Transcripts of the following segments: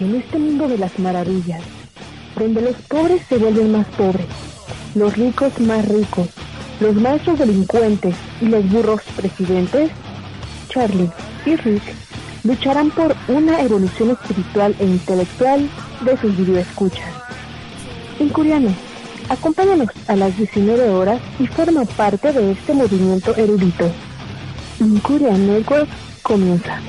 en este mundo de las maravillas, donde los pobres se vuelven más pobres, los ricos más ricos, los maestros delincuentes y los burros presidentes, Charlie y Rick lucharán por una evolución espiritual e intelectual de sus videoescuchas. Incuriano, acompáñanos a las 19 horas y forma parte de este movimiento erudito. Incuria Network comienza.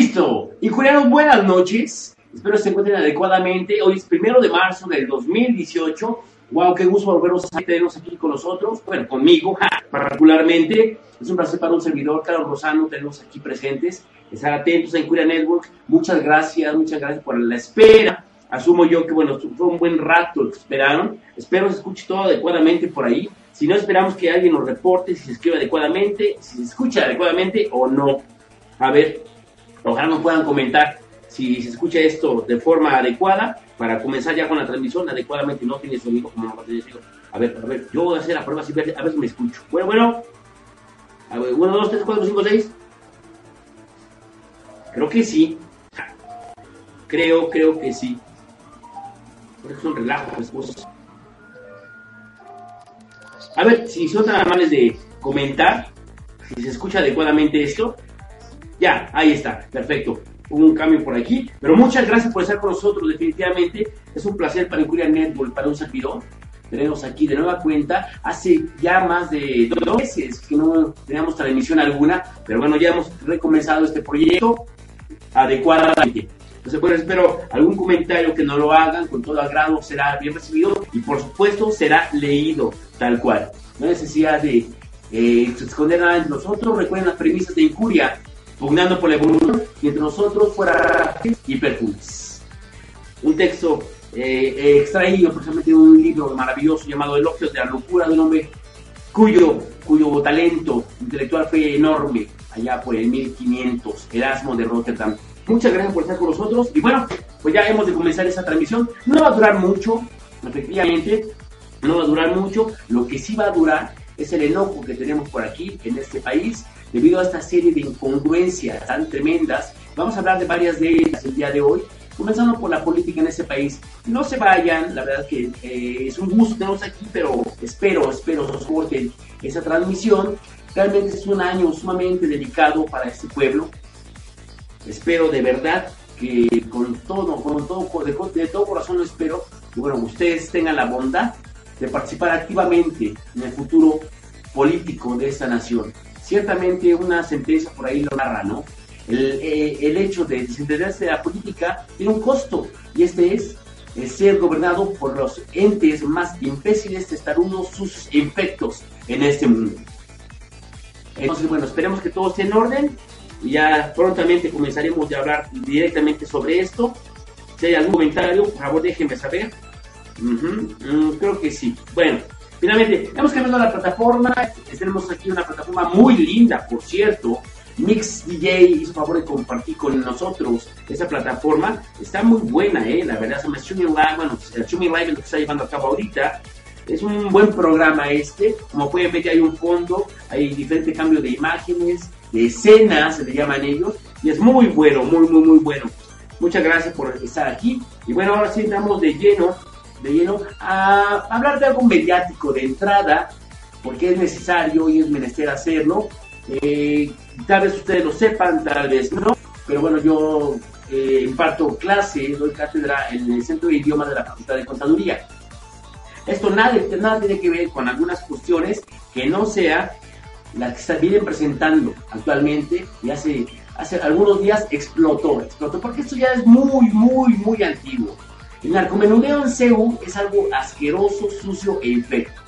Listo. Injurianos, buenas noches. Espero se encuentren adecuadamente. Hoy es primero de marzo del 2018. Wow, qué gusto volvernos a tenernos aquí con nosotros. Bueno, conmigo, particularmente. Es un placer para un servidor, Carlos Rosano, tenerlos aquí presentes. Estar atentos a Incuria Network. Muchas gracias, muchas gracias por la espera. Asumo yo que, bueno, fue un buen rato lo que esperaron. Espero se escuche todo adecuadamente por ahí. Si no, esperamos que alguien nos reporte si se escribe adecuadamente, si se escucha adecuadamente o no. A ver, Ojalá nos puedan comentar si se escucha esto de forma adecuada para comenzar ya con la transmisión adecuadamente. No tiene sonido como no tiene sonido. A ver, a ver, yo voy a hacer la prueba a ver, si me escucho. Bueno, bueno. A ver, 1, 2, 3, 4, 5, 6. Creo que sí. Creo, creo que sí. Porque es un relajo, pues, A ver, si son tan amables de comentar, si se escucha adecuadamente esto, ya, ahí está, perfecto. Hubo un cambio por aquí, pero muchas gracias por estar con nosotros, definitivamente. Es un placer para Incuria Network, para un servidor. Tenemos aquí de nueva cuenta, hace ya más de dos meses que no teníamos transmisión alguna, pero bueno, ya hemos recomenzado este proyecto adecuadamente. Entonces, bueno, espero algún comentario que no lo hagan, con todo agrado será bien recibido y por supuesto será leído tal cual. No hay necesidad de eh, esconder nada nosotros. Recuerden las premisas de Incuria pugnando por la evolución, y entre nosotros fuera y. Un texto eh, extraído precisamente de un libro maravilloso llamado Elogios de la locura de un hombre cuyo, cuyo talento intelectual fue enorme allá por el 1500, Erasmo de Rotterdam. Muchas gracias por estar con nosotros y bueno, pues ya hemos de comenzar esa transmisión. No va a durar mucho, efectivamente, no va a durar mucho. Lo que sí va a durar es el enojo que tenemos por aquí en este país debido a esta serie de incongruencias tan tremendas. Vamos a hablar de varias de ellas el día de hoy, comenzando por la política en este país. No se vayan, la verdad que eh, es un gusto tenerlos aquí, pero espero, espero soporten esa transmisión. Realmente es un año sumamente delicado para este pueblo. Espero de verdad que con todo, con todo, de, de todo corazón lo espero, que bueno, ustedes tengan la bondad de participar activamente en el futuro político de esta nación ciertamente una sentencia por ahí lo narra, ¿no? El, eh, el hecho de desentenderse de la política tiene un costo y este es ser gobernado por los entes más imbéciles, testarudos, sus infectos en este mundo. Entonces, bueno, esperemos que todo esté en orden y ya prontamente comenzaremos a hablar directamente sobre esto. Si hay algún comentario, por favor déjenme saber. Mm, creo que sí. Bueno, Finalmente, hemos cambiado la plataforma. Tenemos aquí una plataforma muy linda, por cierto. Mix DJ hizo favor de compartir con nosotros esa plataforma. Está muy buena, ¿eh? La verdad, se llama Streaming Live. Bueno, el Streaming Live es lo que está llevando a cabo ahorita. Es un buen programa este. Como pueden ver, ya hay un fondo, hay diferentes cambios de imágenes, de escenas, se le llaman ellos. Y es muy bueno, muy, muy, muy bueno. Muchas gracias por estar aquí. Y bueno, ahora sí entramos de lleno de lleno a hablar de algo mediático de entrada, porque es necesario y es menester hacerlo. Eh, tal vez ustedes lo sepan, tal vez no, pero bueno, yo eh, imparto clase, doy cátedra en el Centro de Idiomas de la Facultad de Contaduría. Esto nada, nada tiene que ver con algunas cuestiones que no sea las que se vienen presentando actualmente y hace, hace algunos días explotó, explotó, porque esto ya es muy, muy, muy antiguo. El narcomenudeo en CEU es algo asqueroso, sucio e infecto.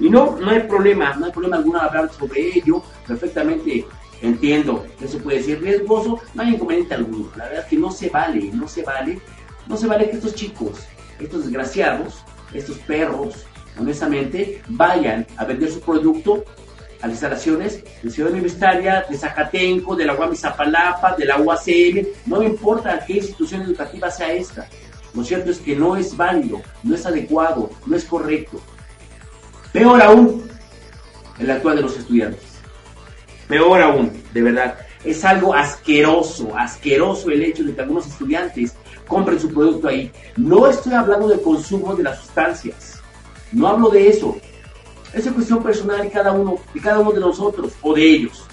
Y no, no hay problema, no hay problema alguno hablar sobre ello, perfectamente entiendo se puede decir riesgoso, no hay inconveniente alguno. La verdad es que no se vale, no se vale, no se vale que estos chicos, estos desgraciados, estos perros, honestamente, vayan a vender su producto a las instalaciones de Ciudad Universitaria, de Zacatenco, de la UAM Zapalapa, de la UACM, no me importa qué institución educativa sea esta. Lo cierto es que no es válido, no es adecuado, no es correcto. Peor aún, el actual de los estudiantes. Peor aún, de verdad. Es algo asqueroso, asqueroso el hecho de que algunos estudiantes compren su producto ahí. No estoy hablando del consumo de las sustancias. No hablo de eso. Esa es cuestión personal de cada uno, de cada uno de nosotros o de ellos.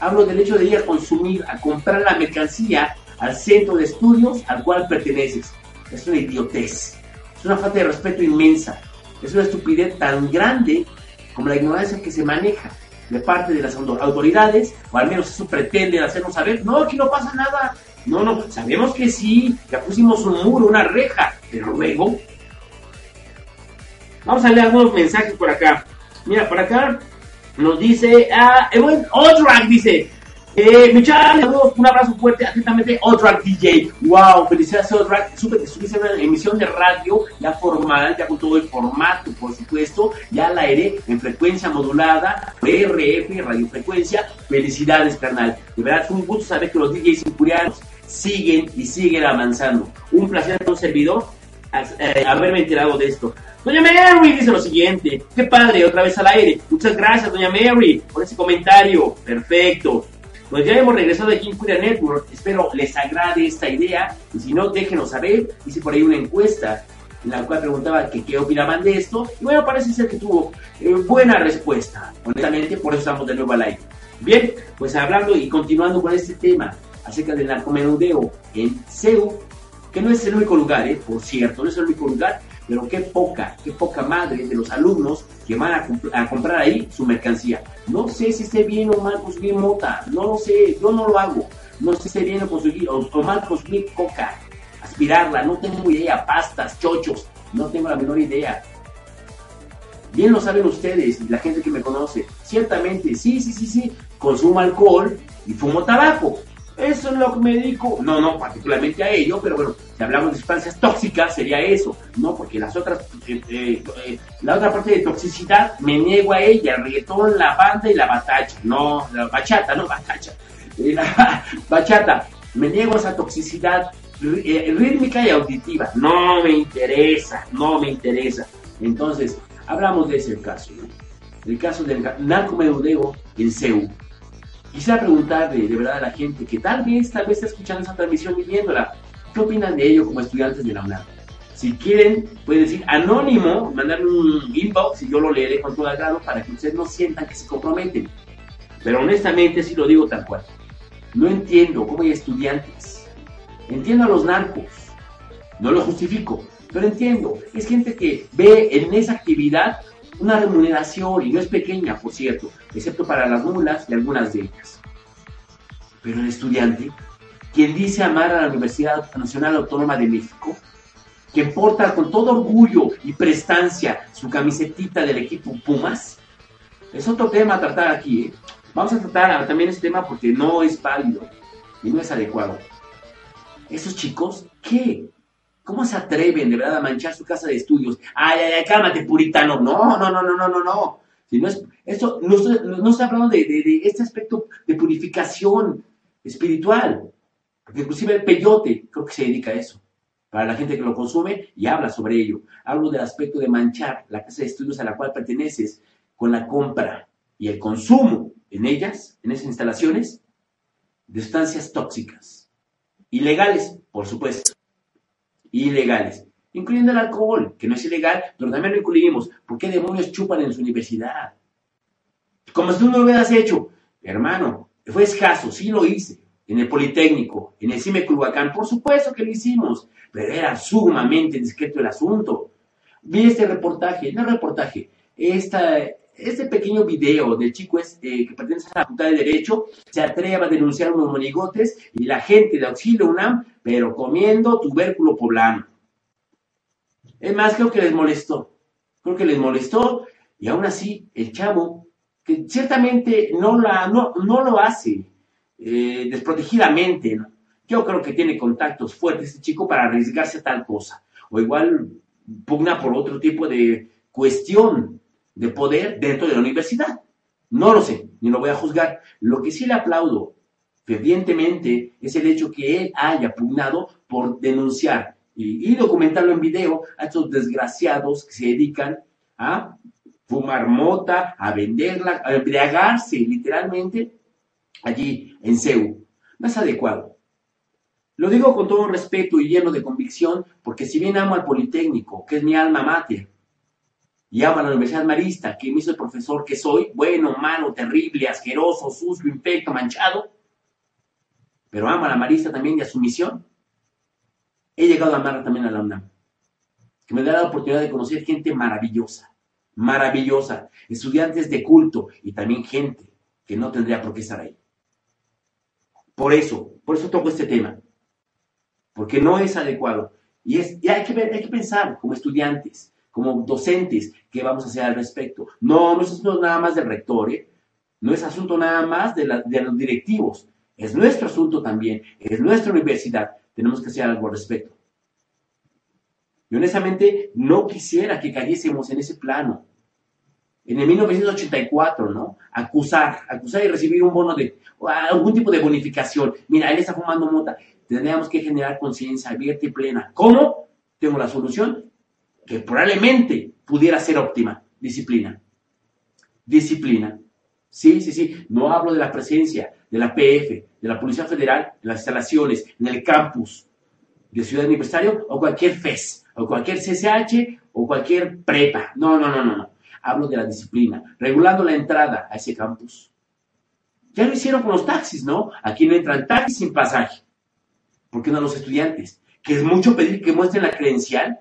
Hablo del hecho de ir a consumir, a comprar la mercancía al centro de estudios al cual perteneces. Es una idiotez. Es una falta de respeto inmensa. Es una estupidez tan grande como la ignorancia que se maneja de parte de las autoridades, o al menos eso pretende hacernos saber, no, aquí no pasa nada. No, no, sabemos que sí, ya pusimos un muro, una reja, pero luego Vamos a leer algunos mensajes por acá. Mira, por acá nos dice, ah, el buen Odrak dice, eh, saludos, un abrazo fuerte, atentamente, Odrak DJ. Wow, felicidades Odrak, supe que estuviste una emisión de radio ya formal, ya con todo el formato, por supuesto, ya la aire en frecuencia modulada, RF, radiofrecuencia. Felicidades, carnal. De verdad, fue un gusto saber que los DJs impurianos siguen y siguen avanzando. Un placer un servidor eh, haberme enterado de esto. Doña Mary dice lo siguiente, qué padre, otra vez al aire. Muchas gracias, Doña Mary, por ese comentario. Perfecto. Pues ya hemos regresado aquí en Curia Network. Espero les agrade esta idea. Y si no, déjenos saber. Hice por ahí una encuesta en la cual preguntaba que qué opinaban de esto. Y bueno, parece ser que tuvo eh, buena respuesta. Honestamente, por eso estamos de nuevo al aire. Bien, pues hablando y continuando con este tema acerca del narcomenudeo en CEU, que no es el único lugar, eh, por cierto, no es el único lugar pero qué poca, qué poca madre de los alumnos que van a, comprar ahí su mercancía. No sé si esté bien o mal consumir mota, no lo sé, yo no lo hago. No sé si esté bien o, consumir, o, mal consumir coca, aspirarla, no tengo idea, pastas, chochos, no tengo la menor idea. Bien lo saben ustedes, la gente que me conoce. Ciertamente, sí, sí, sí, sí, consumo alcohol y fumo tabaco. Eso es lo que me dedico. No, no, particularmente a ello, pero bueno, si hablamos de sustancias tóxicas sería eso, ¿no? Porque las otras, eh, eh, eh, la otra parte de toxicidad me niego a ella, el reggaetón, la banda y la batacha. No, la bachata, no batacha. La bachata, me niego a esa toxicidad rítmica y auditiva. No me interesa, no me interesa. Entonces, hablamos de ese caso, ¿no? El caso del narcomenudeo en CEU Quisiera preguntarle de verdad a la gente que tal vez, tal vez está escuchando esa transmisión y viéndola, ¿qué opinan de ello como estudiantes de la UNAM? Si quieren, pueden decir anónimo, mandarme un inbox y yo lo leeré con todo agrado para que ustedes no sientan que se comprometen. Pero honestamente sí lo digo tal cual. No entiendo cómo hay estudiantes. Entiendo a los narcos. No lo justifico, pero entiendo. Es gente que ve en esa actividad una remuneración, y no es pequeña, por cierto, excepto para las mulas y algunas de ellas. Pero el estudiante, quien dice amar a la Universidad Nacional Autónoma de México, que porta con todo orgullo y prestancia su camisetita del equipo Pumas, es otro tema a tratar aquí. ¿eh? Vamos a tratar también este tema porque no es válido y no es adecuado. Esos chicos, ¿qué? ¿Cómo se atreven de verdad a manchar su casa de estudios? Ay, ay, ay, cálmate, puritano. No, no, no, no, no, no, no. Si no es, esto, no, estoy, no estoy hablando de, de, este aspecto de purificación espiritual. Porque inclusive el peyote creo que se dedica a eso. Para la gente que lo consume y habla sobre ello. Hablo del aspecto de manchar la casa de estudios a la cual perteneces con la compra y el consumo en ellas, en esas instalaciones, de sustancias tóxicas. Ilegales, por supuesto ilegales, incluyendo el alcohol, que no es ilegal, pero también lo incluimos. ¿Por qué demonios chupan en su universidad? Como si tú no lo hubieras hecho. Hermano, fue escaso, sí lo hice. En el Politécnico, en el CIME Culhuacán, por supuesto que lo hicimos, pero era sumamente discreto el asunto. Vi este reportaje, no reportaje, esta, este pequeño video del chico este, que pertenece a la Facultad de Derecho se atreve a denunciar unos monigotes y la gente de Auxilio UNAM, pero comiendo tubérculo poblano. Es más, creo que les molestó. Creo que les molestó y aún así el chavo, que ciertamente no, la, no, lo hace eh, desprotegidamente, yo creo que tiene contactos fuertes este chico para arriesgarse a tal cosa. O igual pugna por otro tipo de cuestión de poder dentro de la universidad. No lo sé, ni lo voy a juzgar. Lo que sí le aplaudo fervientemente es el hecho que él haya pugnado por denunciar y, documentarlo en video a estos desgraciados que se dedican a fumar mota, a venderla, a embriagarse literalmente allí en CEU. No es adecuado. Lo digo con todo respeto y lleno de convicción, porque si bien amo al Politécnico, que es mi alma mater, y amo a la Universidad Marista, que me hizo el profesor que soy, bueno, malo, terrible, asqueroso, sucio, infecto, manchado, pero amo a la Marista también y a su misión, he llegado a amar también a la UNAM, que me da la oportunidad de conocer gente maravillosa, maravillosa, estudiantes de culto y también gente que no tendría por qué estar ahí. Por eso, por eso toco este tema, porque no es adecuado. Y, es, hay, que hay que pensar como estudiantes, como docentes, qué vamos a hacer al respecto. No, no es asunto nada más del rector, ¿eh? no es asunto nada más de, de los directivos, es nuestro asunto también, es nuestra universidad, tenemos que hacer algo al respecto. Y honestamente no quisiera que cayésemos en ese plano. En el 1984, ¿no? Acusar, acusar y recibir un bono de, algún tipo de bonificación. Mira, él está fumando mota. Tendríamos que generar conciencia abierta y plena. ¿Cómo? Tengo la solución que probablemente pudiera ser óptima. Disciplina. Disciplina. Sí, sí, sí. No hablo de la presencia de la PF, de la Policía Federal, en las instalaciones, en el campus de Ciudad Universitario o cualquier FES, o cualquier CCH o cualquier prepa. No, no, no, no, no. Hablo de la disciplina, regulando la entrada a ese campus. Ya lo hicieron con los taxis, ¿no? Aquí no entran taxis sin pasaje. ¿Por qué no los estudiantes? Que es mucho pedir que muestren la credencial.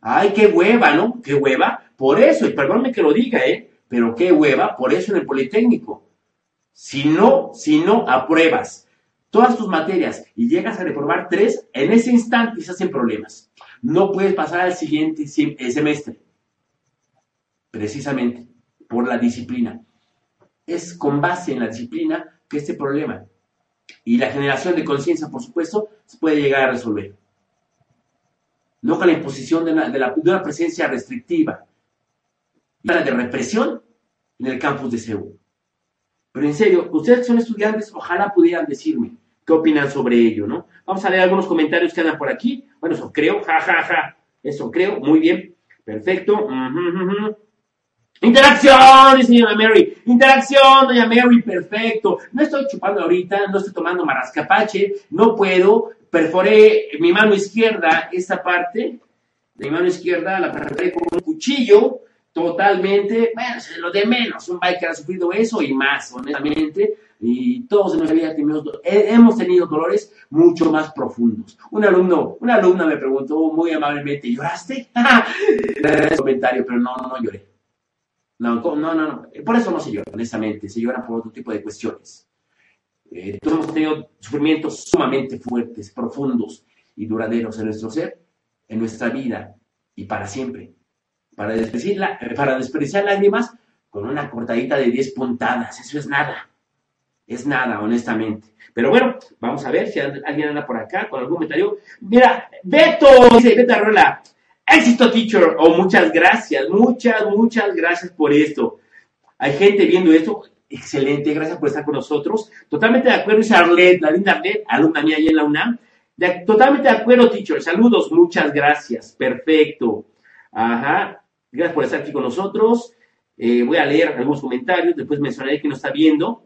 Ay, qué hueva, ¿no? Qué hueva. Por eso, y perdónme que lo diga, ¿eh? Pero qué hueva, por eso en el Politécnico. Si no, si no apruebas todas tus materias y llegas a reprobar tres, en ese instante se hacen problemas. No puedes pasar al siguiente eh, semestre. Precisamente por la disciplina. Es con base en la disciplina que este problema y la generación de conciencia, por supuesto, se puede llegar a resolver. No con la imposición de una, presencia restrictiva de represión en el campus de Seúl. Pero en serio, ustedes que son estudiantes, ojalá pudieran decirme qué opinan sobre ello, ¿no? Vamos a leer algunos comentarios que andan por aquí. Bueno, eso creo, ja, ja, ja. Eso creo, muy bien. Perfecto. Interacción, dice doña Mary. Interacción, doña Mary, perfecto. No estoy chupando ahorita, no estoy tomando marascapache, no puedo. Perforé mi mano izquierda, esta parte de mi mano izquierda, la perforé con un cuchillo, totalmente. Bueno, es lo de menos. Un biker ha sufrido eso y más, honestamente. Y todos en nuestra vida hemos tenido dolores mucho más profundos. Un alumno, una alumna me preguntó muy amablemente, ¿lloraste? comentario, pero no, no, no lloré no, no, no, no. Por eso no se llora, honestamente. Se llora por otro tipo de cuestiones. Eh, hemos tenido sufrimientos sumamente fuertes, profundos y duraderos en nuestro ser, en nuestra vida y para siempre. Para desperdiciar, para desperdiciar lágrimas con una cortadita de 10 puntadas. Eso es nada. Es nada, honestamente. Pero bueno, vamos a ver si alguien anda por acá con algún comentario. Mira, Beto, dice Beto Arrola. Éxito, teacher. O oh, muchas gracias, muchas, muchas gracias por esto. Hay gente viendo esto. Excelente, gracias por estar con nosotros. Totalmente de acuerdo, dice Arlette, la linda Arlette, alumna mía allá en la UNAM. totalmente de acuerdo, teacher. Saludos, muchas gracias. Perfecto. Ajá. Gracias por estar aquí con nosotros. Eh, voy a leer algunos comentarios, después mencionaré que nos está viendo.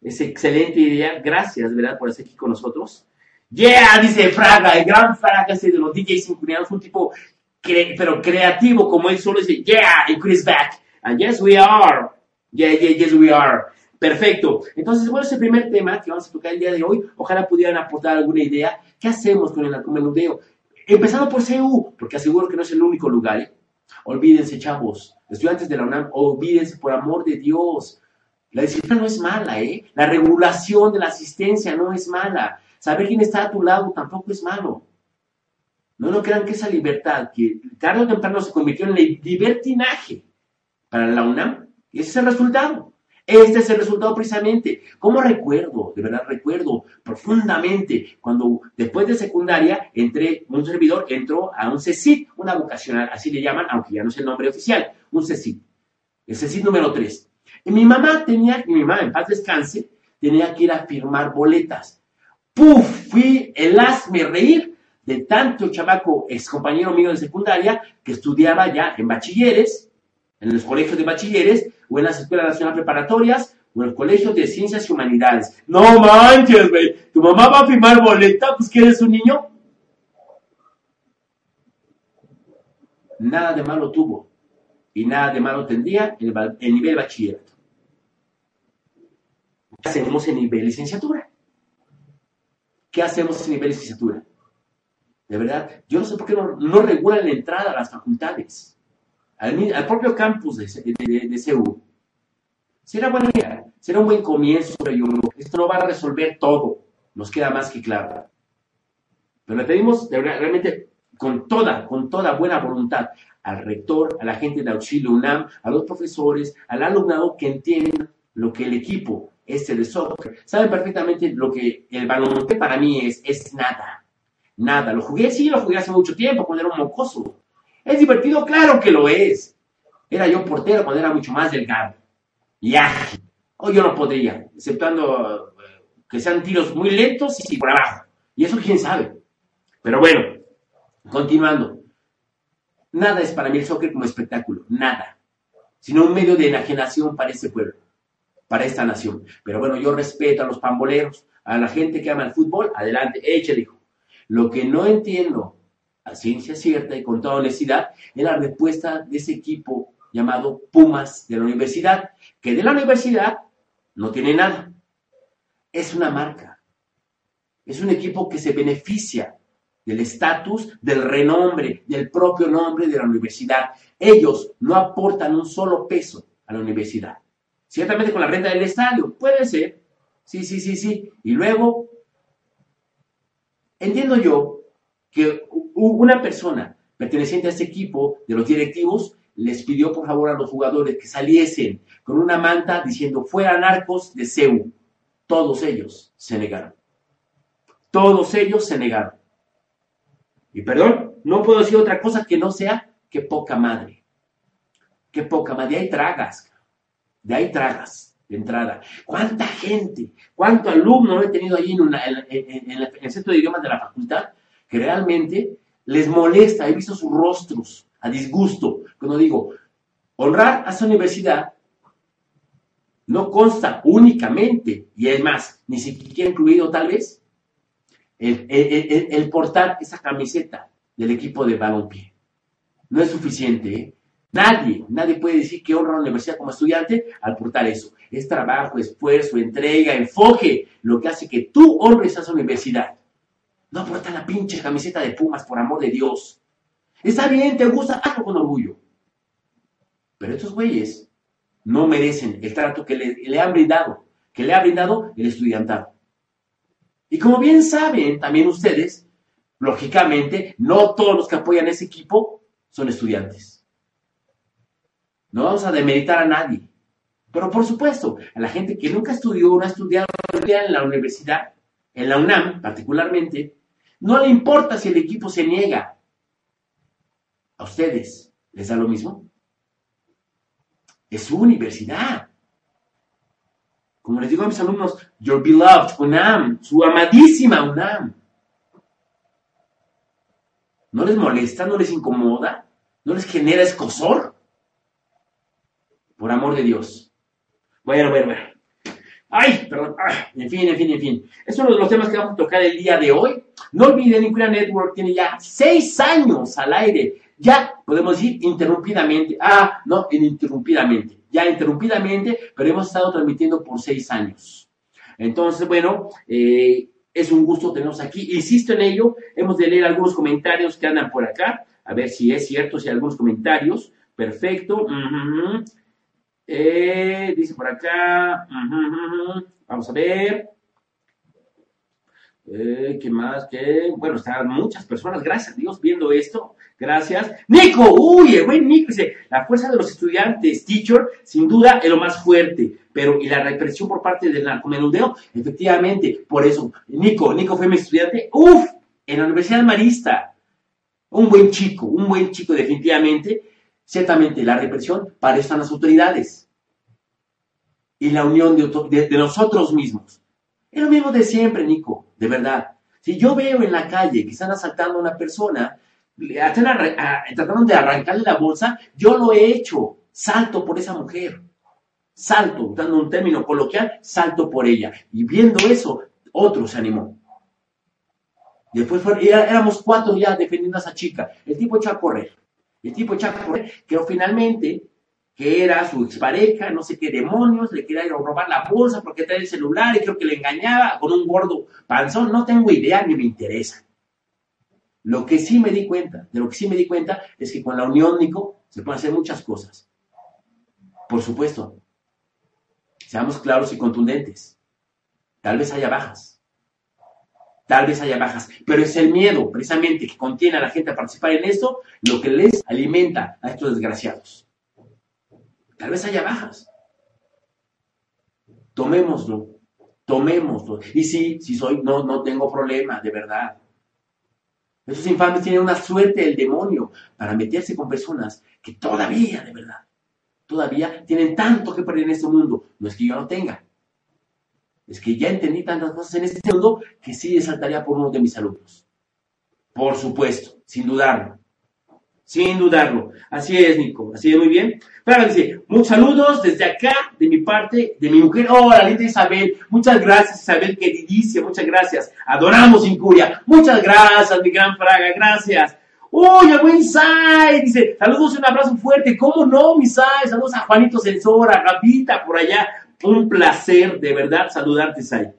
Es excelente idea. Gracias, ¿verdad?, por estar aquí con nosotros. Yeah, dice Fraga, el gran Fraga ese de los DJs sincronizados, un tipo pero creativo como él solo dice, yeah, and Chris back. And yes, we are. Yeah, yeah, yes, we are. Perfecto. Entonces, bueno, ese primer tema que vamos a tocar el día de hoy, ojalá pudieran aportar alguna idea. ¿Qué hacemos con el menudeo? Empezando por CU, porque aseguro que no es el único lugar. ¿eh? Olvídense, chavos, estudiantes de la UNAM, olvídense por amor de Dios. La disciplina no es mala, ¿eh? La regulación de la asistencia no es mala. Saber quién está a tu lado tampoco es malo. No, no crean que esa libertad, que tarde o temprano se convirtió en libertinaje para la UNAM, ese es el resultado. Este es el resultado precisamente. ¿Cómo recuerdo? De verdad recuerdo profundamente cuando después de secundaria entré, un servidor entró a un CECIT, una vocacional, así le llaman, aunque ya no es el nombre oficial, un CECIT. El CECIT número 3. Y mi mamá tenía, y mi mamá en paz descanse, tenía que ir a firmar boletas. ¡Puf! Fui el hazme reír de tanto chamaco, ex compañero mío de secundaria, que estudiaba ya en bachilleres, en los colegios de bachilleres, o en las escuelas nacionales preparatorias, o en los colegios de ciencias y humanidades. No manches, güey, tu mamá va a firmar boleta, pues que eres un niño. Nada de malo tuvo, y nada de malo tendría en el, nivel bachillerato. ¿Qué hacemos en nivel licenciatura? ¿Qué hacemos en nivel licenciatura? De verdad, yo no sé por qué no, regulan la entrada a las facultades, al, propio campus de, de, CEU. Será buena idea, será un buen comienzo, esto no va a resolver todo, nos queda más que claro. Pero le pedimos realmente con toda, con toda buena voluntad al rector, a la gente de auxilio UNAM, a los profesores, al alumnado que entiendan lo que el equipo este de soccer, saben perfectamente lo que el baloncesto para mí es, es nada Nada, lo jugué, sí, lo jugué hace mucho tiempo, cuando era un mocoso. ¿Es divertido? Claro que lo es. Era yo portero cuando era mucho más delgado. Y ágil. Hoy yo no podría, exceptuando eh, que sean tiros muy lentos y por abajo. Y eso quién sabe. Pero bueno, continuando. Nada es para mí el soccer como espectáculo, nada. Sino un medio de enajenación para este pueblo, para esta nación. Pero bueno, yo respeto a los pamboleros, a la gente que ama el fútbol, adelante, échale, hijo. Lo que no entiendo a ciencia cierta y con toda honestidad es la respuesta de ese equipo llamado Pumas de la universidad, que de la universidad no tiene nada. Es una marca. Es un equipo que se beneficia del estatus, del renombre, del propio nombre de la universidad. Ellos no aportan un solo peso a la universidad. Ciertamente con la renta del estadio, puede ser. Sí, sí, sí, sí. Y luego Entiendo yo que una persona perteneciente a este equipo de los directivos les pidió por favor a los jugadores que saliesen con una manta diciendo fuera narcos de CEU. Todos ellos se negaron. Todos ellos se negaron. Y perdón, no puedo decir otra cosa que no sea que poca madre. Que poca madre. De ahí tragas. De ahí tragas de entrada. ¿Cuánta gente, cuánto alumno he tenido ahí en, el centro de idiomas de la facultad que realmente les molesta? He visto sus rostros a disgusto. Cuando digo, honrar a esa universidad no consta únicamente, y es más, ni siquiera incluido tal vez, el, portar esa camiseta del equipo de balompié. No es suficiente, ¿eh? Nadie, nadie puede decir que honra a la universidad como estudiante al portar eso. Es trabajo, esfuerzo, entrega, enfoque, lo que hace que tú honres a esa universidad. No portar la pinche camiseta de Pumas, por amor de Dios. Está bien, te gusta, hazlo con orgullo. Pero estos güeyes no merecen el trato que le, le han brindado, que le ha brindado el estudiantado. Y como bien saben también ustedes, lógicamente, no todos los que apoyan ese equipo son estudiantes. No vamos a demeritar a nadie. Pero por supuesto, a la gente que nunca estudió, no ha estudiado en la universidad, en la UNAM particularmente, no le importa si el equipo se niega. ¿A ustedes les da lo mismo? Es su universidad. Como les digo a mis alumnos, your beloved UNAM, su amadísima UNAM. ¿No les molesta? ¿No les incomoda? ¿No les genera escosor? Por amor de Dios. Bueno, bueno, bueno. Ay, perdón. en fin, en fin, en fin. Es uno de los temas que vamos a tocar el día de hoy. No olviden, Inquira Network tiene ya seis años al aire. Ya, podemos decir, interrumpidamente. Ah, no, ininterrumpidamente. Ya interrumpidamente, pero hemos estado transmitiendo por seis años. Entonces, bueno, eh, es un gusto tenernos aquí. Insisto en ello, hemos de leer algunos comentarios que andan por acá. A ver si es cierto, si hay algunos comentarios. Perfecto. Eh, dice por acá. Vamos a ver. Eh, ¿Qué más? ¿Qué? Bueno, están muchas personas, gracias a Dios, viendo esto. Gracias. Nico, uy, el buen Nico dice, la fuerza de los estudiantes, teacher, sin duda es lo más fuerte. Pero, ¿y la represión por parte del narcomenudeo? Efectivamente, por eso, Nico, Nico fue mi estudiante, uff, en la Universidad Marista. Un buen chico, un buen chico definitivamente. Ciertamente, la represión, para están las autoridades. Y la unión de, nosotros mismos. Es lo mismo de siempre, Nico, de verdad. Si yo veo en la calle que están asaltando a una persona, tratando de arrancarle la bolsa, yo lo he hecho. Salto por esa mujer. Salto, dando un término coloquial, salto por ella. Y viendo eso, otro se animó. Después éramos cuatro ya defendiendo a esa chica. El tipo echó a correr. El tipo echó a correr, que finalmente que era su expareja, no sé qué demonios, le quería robar la bolsa porque trae el celular y creo que le engañaba con un gordo panzón, no tengo idea ni me interesa. Lo que sí me di cuenta, de lo que sí me di cuenta es que con la unión, Nico, se pueden hacer muchas cosas. Por supuesto, seamos claros y contundentes. Tal vez haya bajas. Tal vez haya bajas. Pero es el miedo, precisamente, que contiene a la gente a participar en esto, lo que les alimenta a estos desgraciados. Tal vez haya bajas. Tomémoslo, tomémoslo. Y sí, si soy, no, no tengo problema, de verdad. Esos infames tienen una suerte del demonio para meterse con personas que todavía, de verdad, todavía tienen tanto que perder en este mundo. No es que yo no tenga. Es que ya entendí tantas cosas en este mundo que sí saltaría por uno de mis alumnos. Por supuesto, sin dudarlo sin dudarlo. Así es, Nico, así es, muy bien. Pero dice, muchos saludos desde acá, de mi parte, de mi mujer. Hola, linda Isabel. Muchas gracias, Isabel, queridísima, muchas gracias. Adoramos Incuria. Muchas gracias, mi gran Fraga, gracias. Uy, buen Sai, dice, saludos y un abrazo fuerte. ¿Cómo no, mi Sai? Saludos a Juanito Censora, a Gavita, por allá. Un placer, de verdad, saludarte, Sai.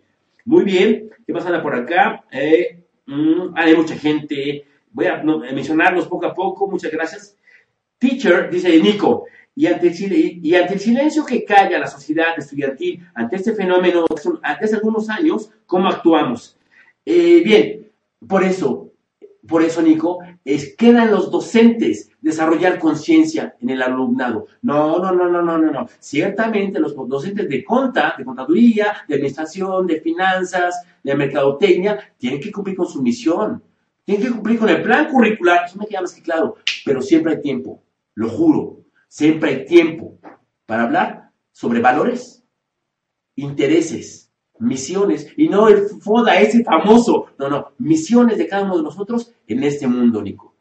Muy bien, ¿qué pasa por acá? Eh, mm, hay mucha gente voy a mencionarlos poco a poco, muchas gracias. Teacher, dice Nico, y ante, el, silencio que calla la sociedad estudiantil ante este fenómeno, ante hace algunos años, ¿cómo actuamos? Eh, bien, por eso, por eso, Nico, es, quedan los docentes desarrollar conciencia en el alumnado. No, no, no, no, no, no, no. Ciertamente los docentes de conta, de contaduría, de administración, de finanzas, de mercadotecnia, tienen que cumplir con su misión tienen que cumplir con el plan curricular, eso me queda más que claro, pero siempre hay tiempo, lo juro, siempre hay tiempo para hablar sobre valores, intereses, misiones, y no el FODA ese famoso, no, no, misiones de cada uno de nosotros en este mundo, Nico.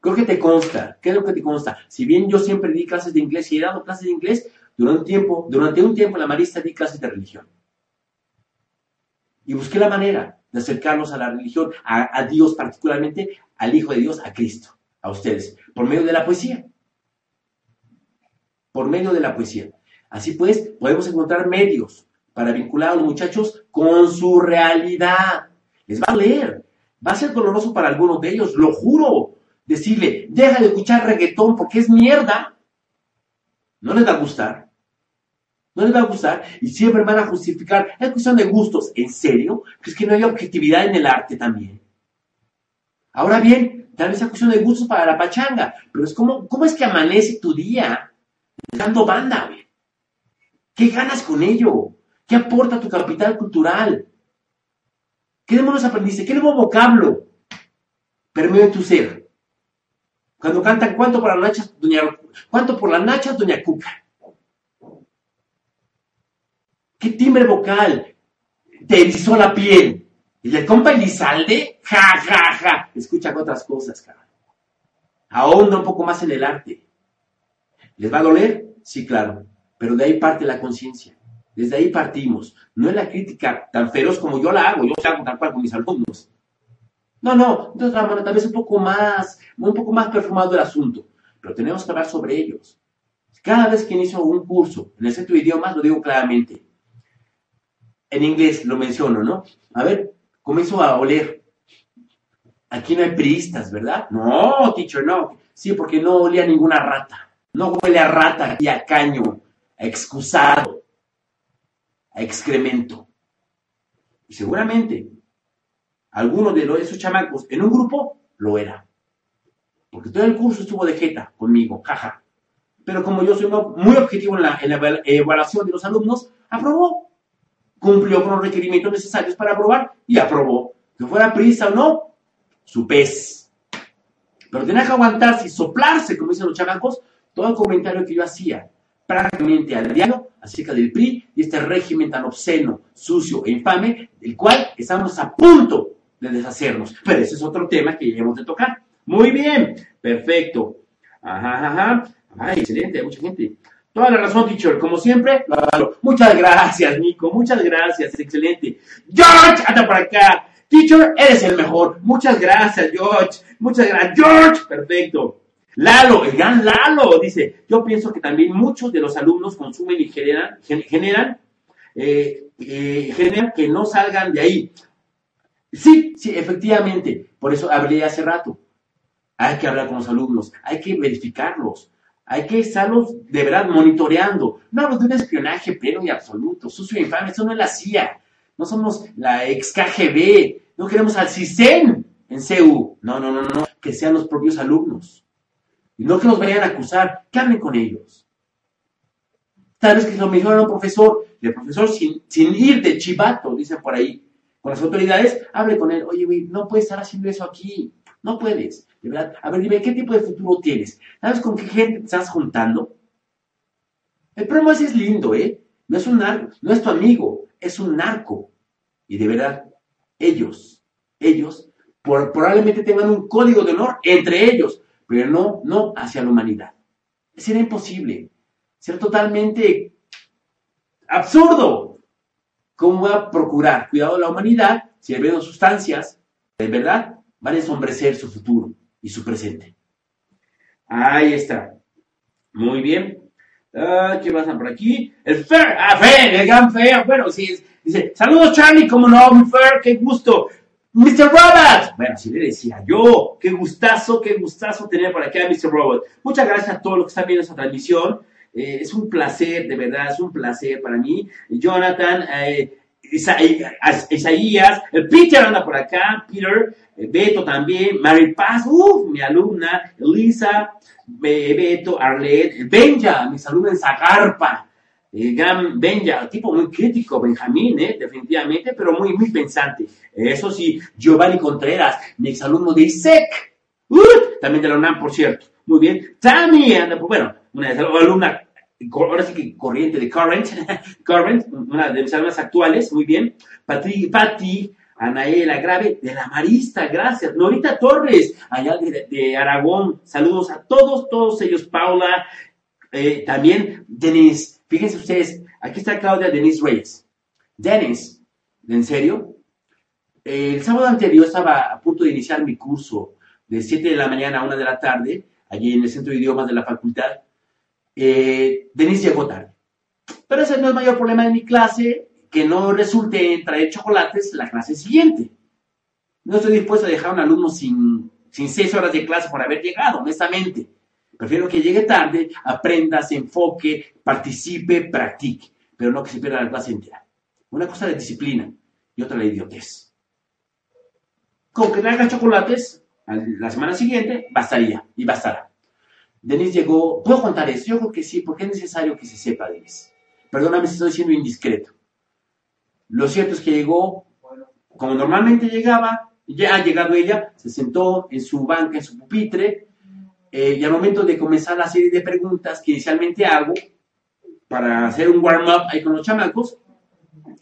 Creo que te consta, ¿qué es lo que te consta? Si bien yo siempre di clases de inglés y he dado clases de inglés, durante un tiempo, durante un tiempo en la Marista di clases de religión. Y busqué la manera de acercarnos a la religión, a, Dios particularmente, al Hijo de Dios, a Cristo, a ustedes, por medio de la poesía. Por medio de la poesía. Así pues, podemos encontrar medios para vincular a los muchachos con su realidad. Les va a leer. Va a ser doloroso para algunos de ellos, lo juro. Decirle, deja de escuchar reggaetón porque es mierda. No les va a gustar no les va a gustar y siempre van a justificar. Es cuestión de gustos. ¿En serio? ¿Es que no hay objetividad en el arte también? Ahora bien, tal vez es cuestión de gustos para la pachanga, pero es como, ¿cómo es que amanece tu día dando banda? ¿Qué ganas con ello? ¿Qué aporta tu capital cultural? ¿Qué demonios aprendiste? ¿Qué nuevo vocablo permeó en tu ser? Cuando cantan ¿Cuánto por las nachas, doña, cuánto por las nachas, doña Cuca? ¿Qué timbre vocal? Te erizó la piel. Y el compa Elizalde, ja, ja, ja. Escucha otras cosas, cara. Ahonda un poco más en el arte. ¿Les va a doler? Sí, claro. Pero de ahí parte la conciencia. Desde ahí partimos. No es la crítica tan feroz como yo la hago. Yo la hago tal cual con mis alumnos. No, no. De otra manera, tal vez un poco más, un poco más perfumado el asunto. Pero tenemos que hablar sobre ellos. Cada vez que inicio un curso en el centro de idiomas, lo digo claramente en inglés lo menciono, ¿no? A ver, comienzo a oler. Aquí no hay priistas, ¿verdad? No, teacher, no. Sí, porque no olía ninguna rata. No huele a rata y a caño, a excusado, a excremento. Y seguramente alguno de esos chamacos en un grupo lo era. Porque todo el curso estuvo de jeta conmigo, jaja. pero como yo soy muy objetivo en la, evaluación de los alumnos, aprobó. Cumplió con los requerimientos necesarios para aprobar y aprobó. Que fuera prisa o no, su pez. Pero tenía que aguantarse y soplarse, como dicen los chamacos, todo el comentario que yo hacía prácticamente al diario acerca del PRI y este régimen tan obsceno, sucio e infame, del cual estamos a punto de deshacernos. Pero ese es otro tema que debemos de tocar. Muy bien, perfecto. Ajá, ajá. Ay, excelente, mucha gente. Toda la razón, teacher. Como siempre, muchas gracias, Nico. Muchas gracias, excelente. George, anda por acá. Teacher, eres el mejor. Muchas gracias, George. Muchas gracias, George. Perfecto. Lalo, el gran Lalo, dice, yo pienso que también muchos de los alumnos consumen y generan, generan, eh, eh, generan que no salgan de ahí. Sí, sí, efectivamente. Por eso hablé hace rato. Hay que hablar con los alumnos, hay que verificarlos, hay que estarlos de verdad monitoreando. No hablo de un espionaje pleno y absoluto, sucio e infame, eso no es la CIA. No somos la ex KGB, no queremos al CISEN en CEU. No, no, no, no, que sean los propios alumnos. Y no que nos vayan a acusar, que hablen con ellos. Tal vez que lo mejor a un profesor, el profesor sin, sin ir de chivato, dicen por ahí, con las autoridades, hable con él. Oye, güey, no puedes estar haciendo eso aquí. No puedes, de verdad. A ver, dime, ¿qué tipo de futuro tienes? ¿Sabes con qué gente te estás juntando? El problema es, es lindo, ¿eh? No es un narco, no es tu amigo, es un narco. Y de verdad, ellos, ellos, probablemente tengan un código de honor entre ellos, pero no, no hacia la humanidad. Sería imposible. Ser totalmente absurdo. ¿Cómo va a procurar cuidado de la humanidad si el sustancias, de verdad, van a ensombrecer su futuro y su presente? Ahí está. Muy bien. Ah, ¿Qué pasa por aquí? El Fer, ah, Fer, el gran Fer, bueno, sí, dice, saludos Charlie, como no, Fer, qué gusto. Mr. Robot. Bueno, así le decía yo. Qué gustazo, qué gustazo tener por aquí a Mr. Robot. Muchas gracias a todos los que están viendo esta transmisión. Eh, es un placer, de verdad, es un placer para mí. Jonathan, eh, Isaías, Peter anda por acá, Peter, eh, Beto también, Mary Paz, uh, mi alumna, Elisa, Beto, Arlette, Benja, mi alumnos en Zagarpa, el gran Benja, tipo muy crítico, Benjamín, ¿eh? definitivamente, pero muy, muy pensante. Eso sí, Giovanni Contreras, mi exalumno de ISEC, también de la UNAM, por cierto. Muy bien. También, bueno, una alumna, ahora sí que corriente de Current, Current, una de mis alumnas actuales, muy bien. Pati, Pati Anaela Grave, de la Marista, gracias. Norita Torres, allá de, Aragón, saludos a todos, todos ellos. Paula, eh, también Denise Fíjense ustedes, aquí está Claudia Denise Reyes. Denise, ¿en serio? El sábado anterior estaba a punto de iniciar mi curso de 7 de la mañana a 1 de la tarde, allí en el Centro de Idiomas de la facultad. Eh, Denise llegó tarde. Pero ese no es el mayor problema de mi clase, que no resulte en traer chocolates la clase siguiente. No estoy dispuesto a dejar a un alumno sin, sin seis horas de clase por haber llegado, honestamente. Prefiero que llegue tarde, aprenda, se enfoque, participe, practique, pero no que se pierda la clase entera. Una cosa de disciplina y otra de idiotez. Con que le haga chocolates la semana siguiente, bastaría y bastará. Denise llegó, ¿puedo contar eso? Yo creo que sí, porque es necesario que se sepa, Denise. Perdóname si estoy siendo indiscreto. Lo cierto es que llegó, como normalmente llegaba, ya ha llegado ella, se sentó en su banca, en su pupitre, eh, y al momento de comenzar la serie de preguntas que inicialmente hago, para hacer un warm-up ahí con los chamacos,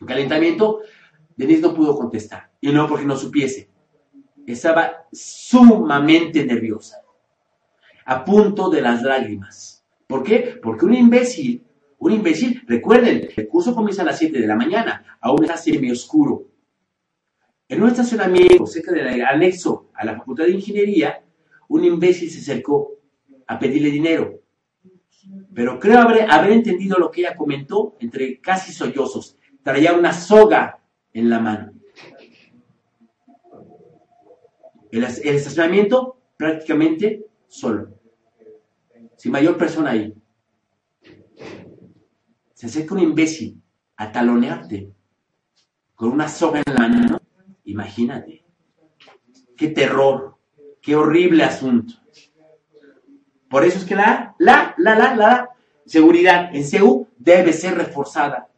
un calentamiento, Denise no pudo contestar. Y no porque no supiese. Estaba sumamente nerviosa, a punto de las lágrimas. ¿Por qué? Porque un imbécil, un imbécil, recuerden, el curso comienza a las 7 de la mañana, aún está semi oscuro. En un estacionamiento cerca del anexo a la Facultad de Ingeniería, un imbécil se acercó a pedirle dinero. Pero creo haber, haber entendido lo que ella comentó entre casi sollozos. Traía una soga en la mano. El, el estacionamiento prácticamente solo. Sin mayor persona ahí. Se acerca un imbécil a talonearte con una soga en la mano. Imagínate. Qué terror. Qué horrible asunto. Por eso es que la, la, la, la, la seguridad en CEU debe ser reforzada.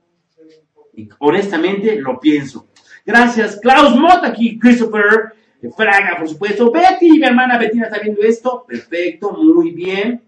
Y honestamente lo pienso. Gracias, Klaus Mott aquí, Christopher Fraga, por supuesto. Betty, mi hermana Bettina está viendo esto. Perfecto, muy bien.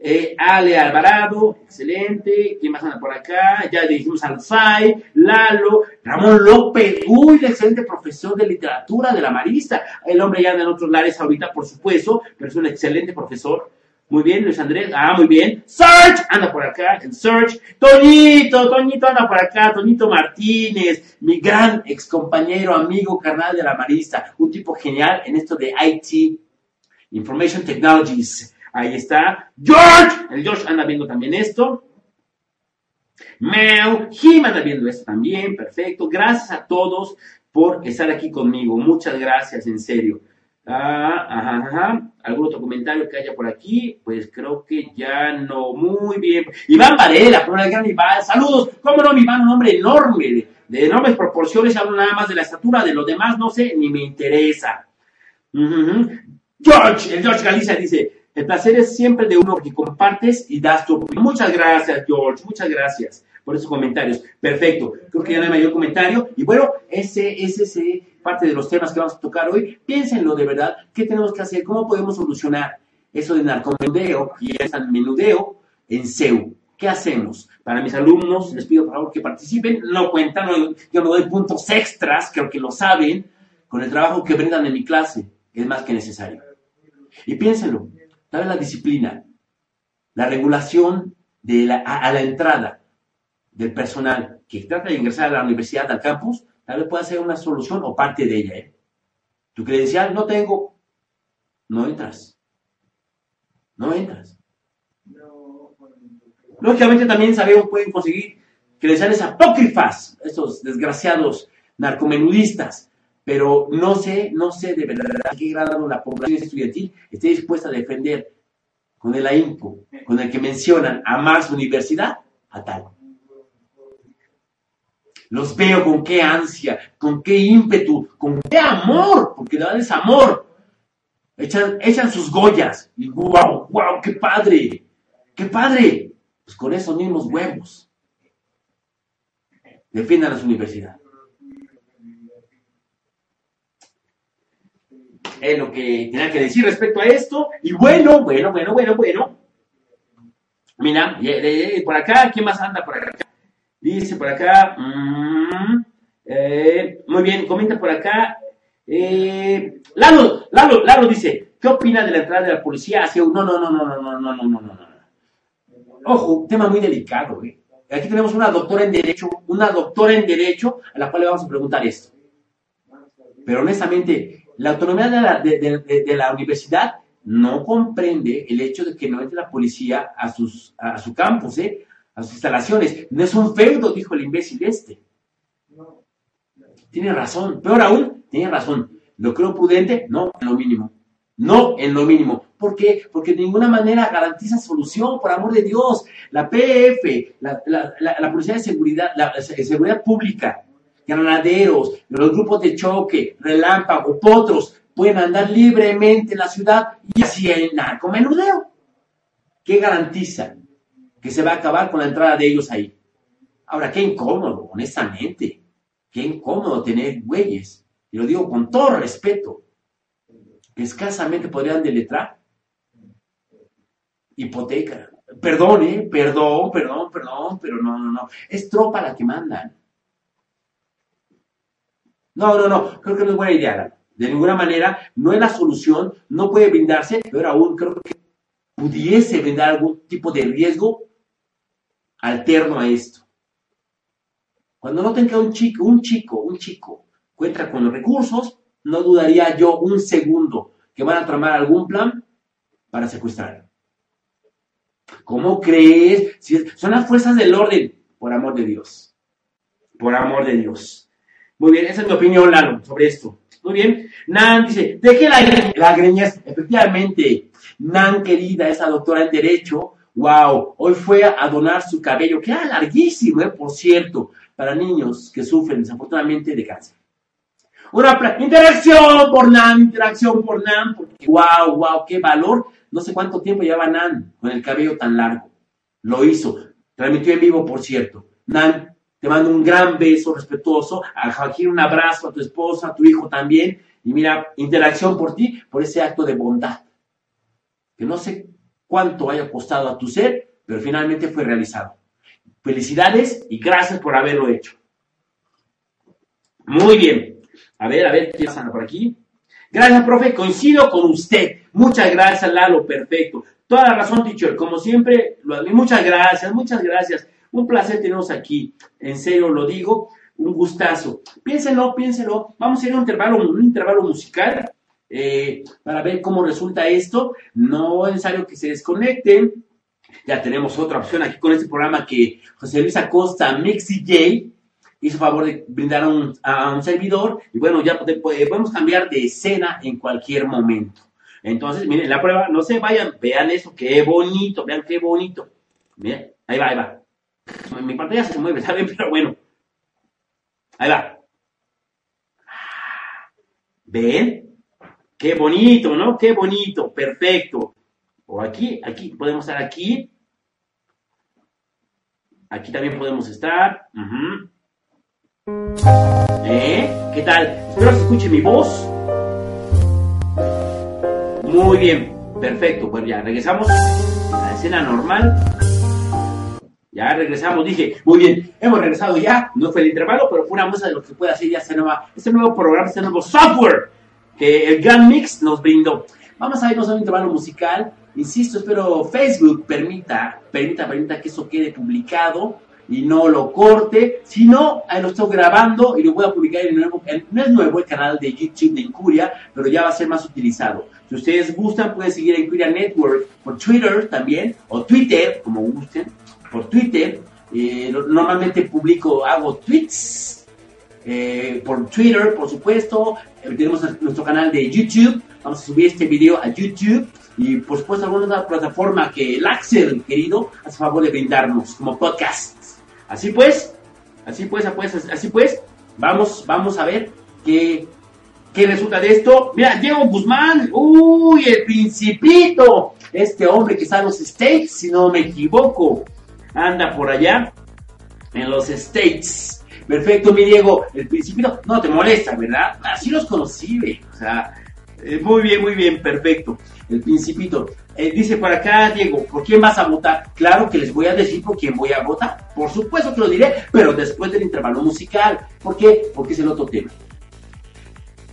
Eh, Ale Alvarado, excelente. ¿Quién más anda por acá? Ya dijimos al FAI, Lalo, Ramón López, uy, excelente profesor de literatura de la Marista. El hombre ya anda en otros lares ahorita, por supuesto, pero es un excelente profesor. Muy bien, Luis Andrés. Ah, muy bien. Search anda por acá, en Search. Toñito, Toñito anda por acá. Toñito Martínez, mi gran ex compañero, amigo, carnal de la Marista. Un tipo genial en esto de IT, Information Technologies. Ahí está. George, el George anda viendo también esto. Mel, Jim anda viendo esto también. Perfecto. Gracias a todos por estar aquí conmigo. Muchas gracias, en serio. Ah, ajá, ajá. ¿Algún otro comentario que haya por aquí? Pues creo que ya no. Muy bien. Iván Varela, por el gran Iván. Saludos. ¿Cómo no, Iván? Un hombre enorme, de, enormes proporciones. Hablo nada más de la estatura, de lo demás no sé, ni me interesa. George, el George Galicia dice, el placer es siempre de uno que compartes y das tu opinión. Muchas gracias, George. Muchas gracias por esos comentarios. Perfecto. Creo que ya no hay mayor comentario. Y bueno, ese, ese es parte de los temas que vamos a tocar hoy. Piénsenlo de verdad. ¿Qué tenemos que hacer? ¿Cómo podemos solucionar eso de narcomenudeo y ese menudeo en CEU? ¿Qué hacemos? Para mis alumnos, les pido por favor que participen. No cuentan, yo no doy puntos extras, creo que lo saben, con el trabajo que brindan en mi clase. Es más que necesario. Y piénsenlo, tal vez la disciplina, la regulación de la, a, la entrada del personal que trata de ingresar a la universidad, al campus, tal vez pueda ser una solución o parte de ella. ¿eh? Tu credencial no tengo, no entras. No entras. Lógicamente también sabemos pueden conseguir credenciales apócrifas, estos desgraciados narcomenudistas, pero no sé, no sé de verdad a qué grado la población estudiantil esté dispuesta a defender con el ahínco, con el que mencionan a más universidad, a tal. Los veo con qué ansia, con qué ímpetu, con qué amor, porque verdad es amor. Echan, echan sus goyas y wow, wow, qué padre, qué padre. Pues con esos mismos huevos. Defiendan a su universidad. Es lo que tenía que decir respecto a esto. Y bueno, bueno, bueno, bueno, bueno. Mira, por acá, ¿quién más anda por acá? Dice por acá, mm, eh, muy bien, comenta por acá. Eh, Lalo, Lalo, Lalo dice, ¿qué opina de la entrada de la policía hacia no, no, no, no, no, no, no, no, no, no. Ojo, tema muy delicado, ¿eh? Aquí tenemos una doctora en Derecho, una doctora en Derecho a la cual le vamos a preguntar esto. Pero honestamente, la autonomía de la, universidad no comprende el hecho de que no entre la policía a, sus, a su campus, ¿eh? a sus instalaciones. No es un feudo, dijo el imbécil este. Tiene razón. Peor aún, tiene razón. Lo creo prudente, no en lo mínimo. No en lo mínimo. ¿Por qué? Porque de ninguna manera garantiza solución, por amor de Dios. La PF, la, la Policía de Seguridad, la Seguridad Pública, granaderos, los grupos de choque, relámpago, potros, pueden andar libremente en la ciudad y así hay narcomenudeo. ¿Qué garantiza que se va a acabar con la entrada de ellos ahí? Ahora, qué incómodo, honestamente. Qué incómodo tener güeyes, y lo digo con todo respeto, que escasamente podrían deletrar hipoteca. Perdón, ¿eh? Perdón, perdón, perdón, pero no, no, no. Es tropa la que mandan. No, no, no, creo que no es buena idea. De ninguna manera, no es la solución, no puede brindarse, pero aún creo que pudiese brindar algún tipo de riesgo alterno a esto. Cuando noten que un chico, un chico, un chico cuenta con los recursos, no dudaría yo un segundo que van a tramar algún plan para secuestrar. ¿Cómo crees? son las fuerzas del orden, por amor de Dios. Por amor de Dios. Muy bien, esa es mi opinión, Lalo, sobre esto. Muy bien. Nan dice, deje la, la greñas. Efectivamente, Nan, querida, esa doctora en Derecho, wow, hoy fue a donar su cabello, que era larguísimo, eh, por cierto, para niños que sufren desafortunadamente de cáncer. Una interacción por Nan, interacción por Nan, porque wow, wow, qué valor no sé cuánto tiempo llevaba Nan con el cabello tan largo. Lo hizo. Transmitió en vivo, por cierto. Nan, te mando un gran beso respetuoso. A Joaquín un abrazo, a tu esposa, a tu hijo también. Y mira, interacción por ti, por ese acto de bondad. Que no sé cuánto haya costado a tu ser, pero finalmente fue realizado. Felicidades y gracias por haberlo hecho. Muy bien. A ver, a ver, ¿qué pasa por aquí? Gracias, profe. Coincido con usted. Muchas gracias, Lalo. Perfecto. Toda la razón, teacher. Como siempre, lo muchas gracias, muchas gracias. Un placer tenernos aquí. En serio lo digo. Un gustazo. Piénselo, piénselo. Vamos a ir a un intervalo, un intervalo musical eh, para ver cómo resulta esto. No es necesario que se desconecten. Ya tenemos otra opción aquí con este programa que José Luis Acosta, Mixi J, hizo favor de brindar a un, servidor y bueno, ya podemos cambiar de escena en cualquier momento. Entonces, miren, la prueba, no se vayan, vean eso, qué bonito, vean qué bonito. Miren, ahí va, ahí va. Mi pantalla se mueve, ¿saben? Pero bueno. Ahí va. ¿Ven? Qué bonito, ¿no? Qué bonito, perfecto. O aquí, aquí, podemos estar aquí. Aquí también podemos estar. ¿Eh? ¿Qué tal? Espero que se escuche mi voz. Muy bien, perfecto. Bueno, ya regresamos a la escena normal. Ya regresamos, dije, muy bien, hemos regresado ya. No fue el intervalo, pero fue una muestra de lo que puede hacer ya este, nueva, este nuevo programa, este nuevo software que el Grand Mix nos brindó. Vamos a irnos a un intervalo musical. Insisto, espero Facebook permita, permita, permita que eso quede publicado y no lo corte, sino ahí lo estoy grabando y lo voy a publicar en el nuevo, no es nuevo el canal de YouTube de Incuria, pero ya va a ser más utilizado. Si ustedes gustan, pueden seguir a Incuria Network por Twitter también, o Twitter, como gusten, por Twitter. Eh, normalmente publico, hago tweets eh, por Twitter, por supuesto. Eh, tenemos nuestro canal de YouTube. Vamos a subir este video a YouTube. Y por supuesto alguna otra plataforma que el Axel, querido, hace favor de brindarnos como podcast. Así pues, así pues, así pues, vamos, vamos a ver qué, qué resulta de esto. Mira, Diego Guzmán, uy, el principito, este hombre que está en los States, si no me equivoco, anda por allá en los States. Perfecto, mi Diego, el principito, no te molesta, ¿verdad? Así los conocí, sea, eh, muy bien, muy bien, perfecto. El principito. Eh, dice por acá, Diego, ¿por quién vas a votar? Claro que les voy a decir por quién voy a votar. Por supuesto que lo diré, pero después del intervalo musical. ¿Por qué? Porque es el otro tema.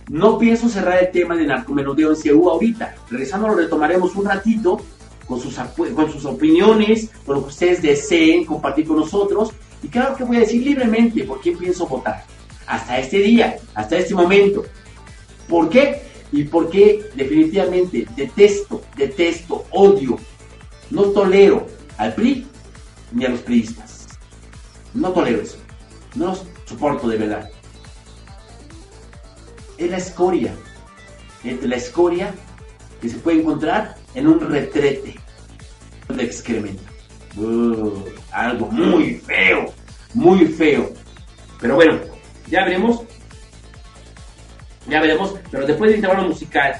No pienso cerrar el tema de narcomenudeo en CEU ahorita. Regresando lo retomaremos un ratito con sus, con sus opiniones, con lo que ustedes deseen compartir con nosotros. Y claro que voy a decir libremente por quién pienso votar. Hasta este día, hasta este momento. ¿Por qué? y por qué definitivamente detesto, detesto, odio, no tolero al PRI ni a los priistas. No tolero eso. No los soporto de verdad. Es la escoria. Es la escoria que se puede encontrar en un retrete de excremento. Uh, algo muy feo, muy feo. Pero bueno, ya veremos ya veremos, pero después del intervalo musical,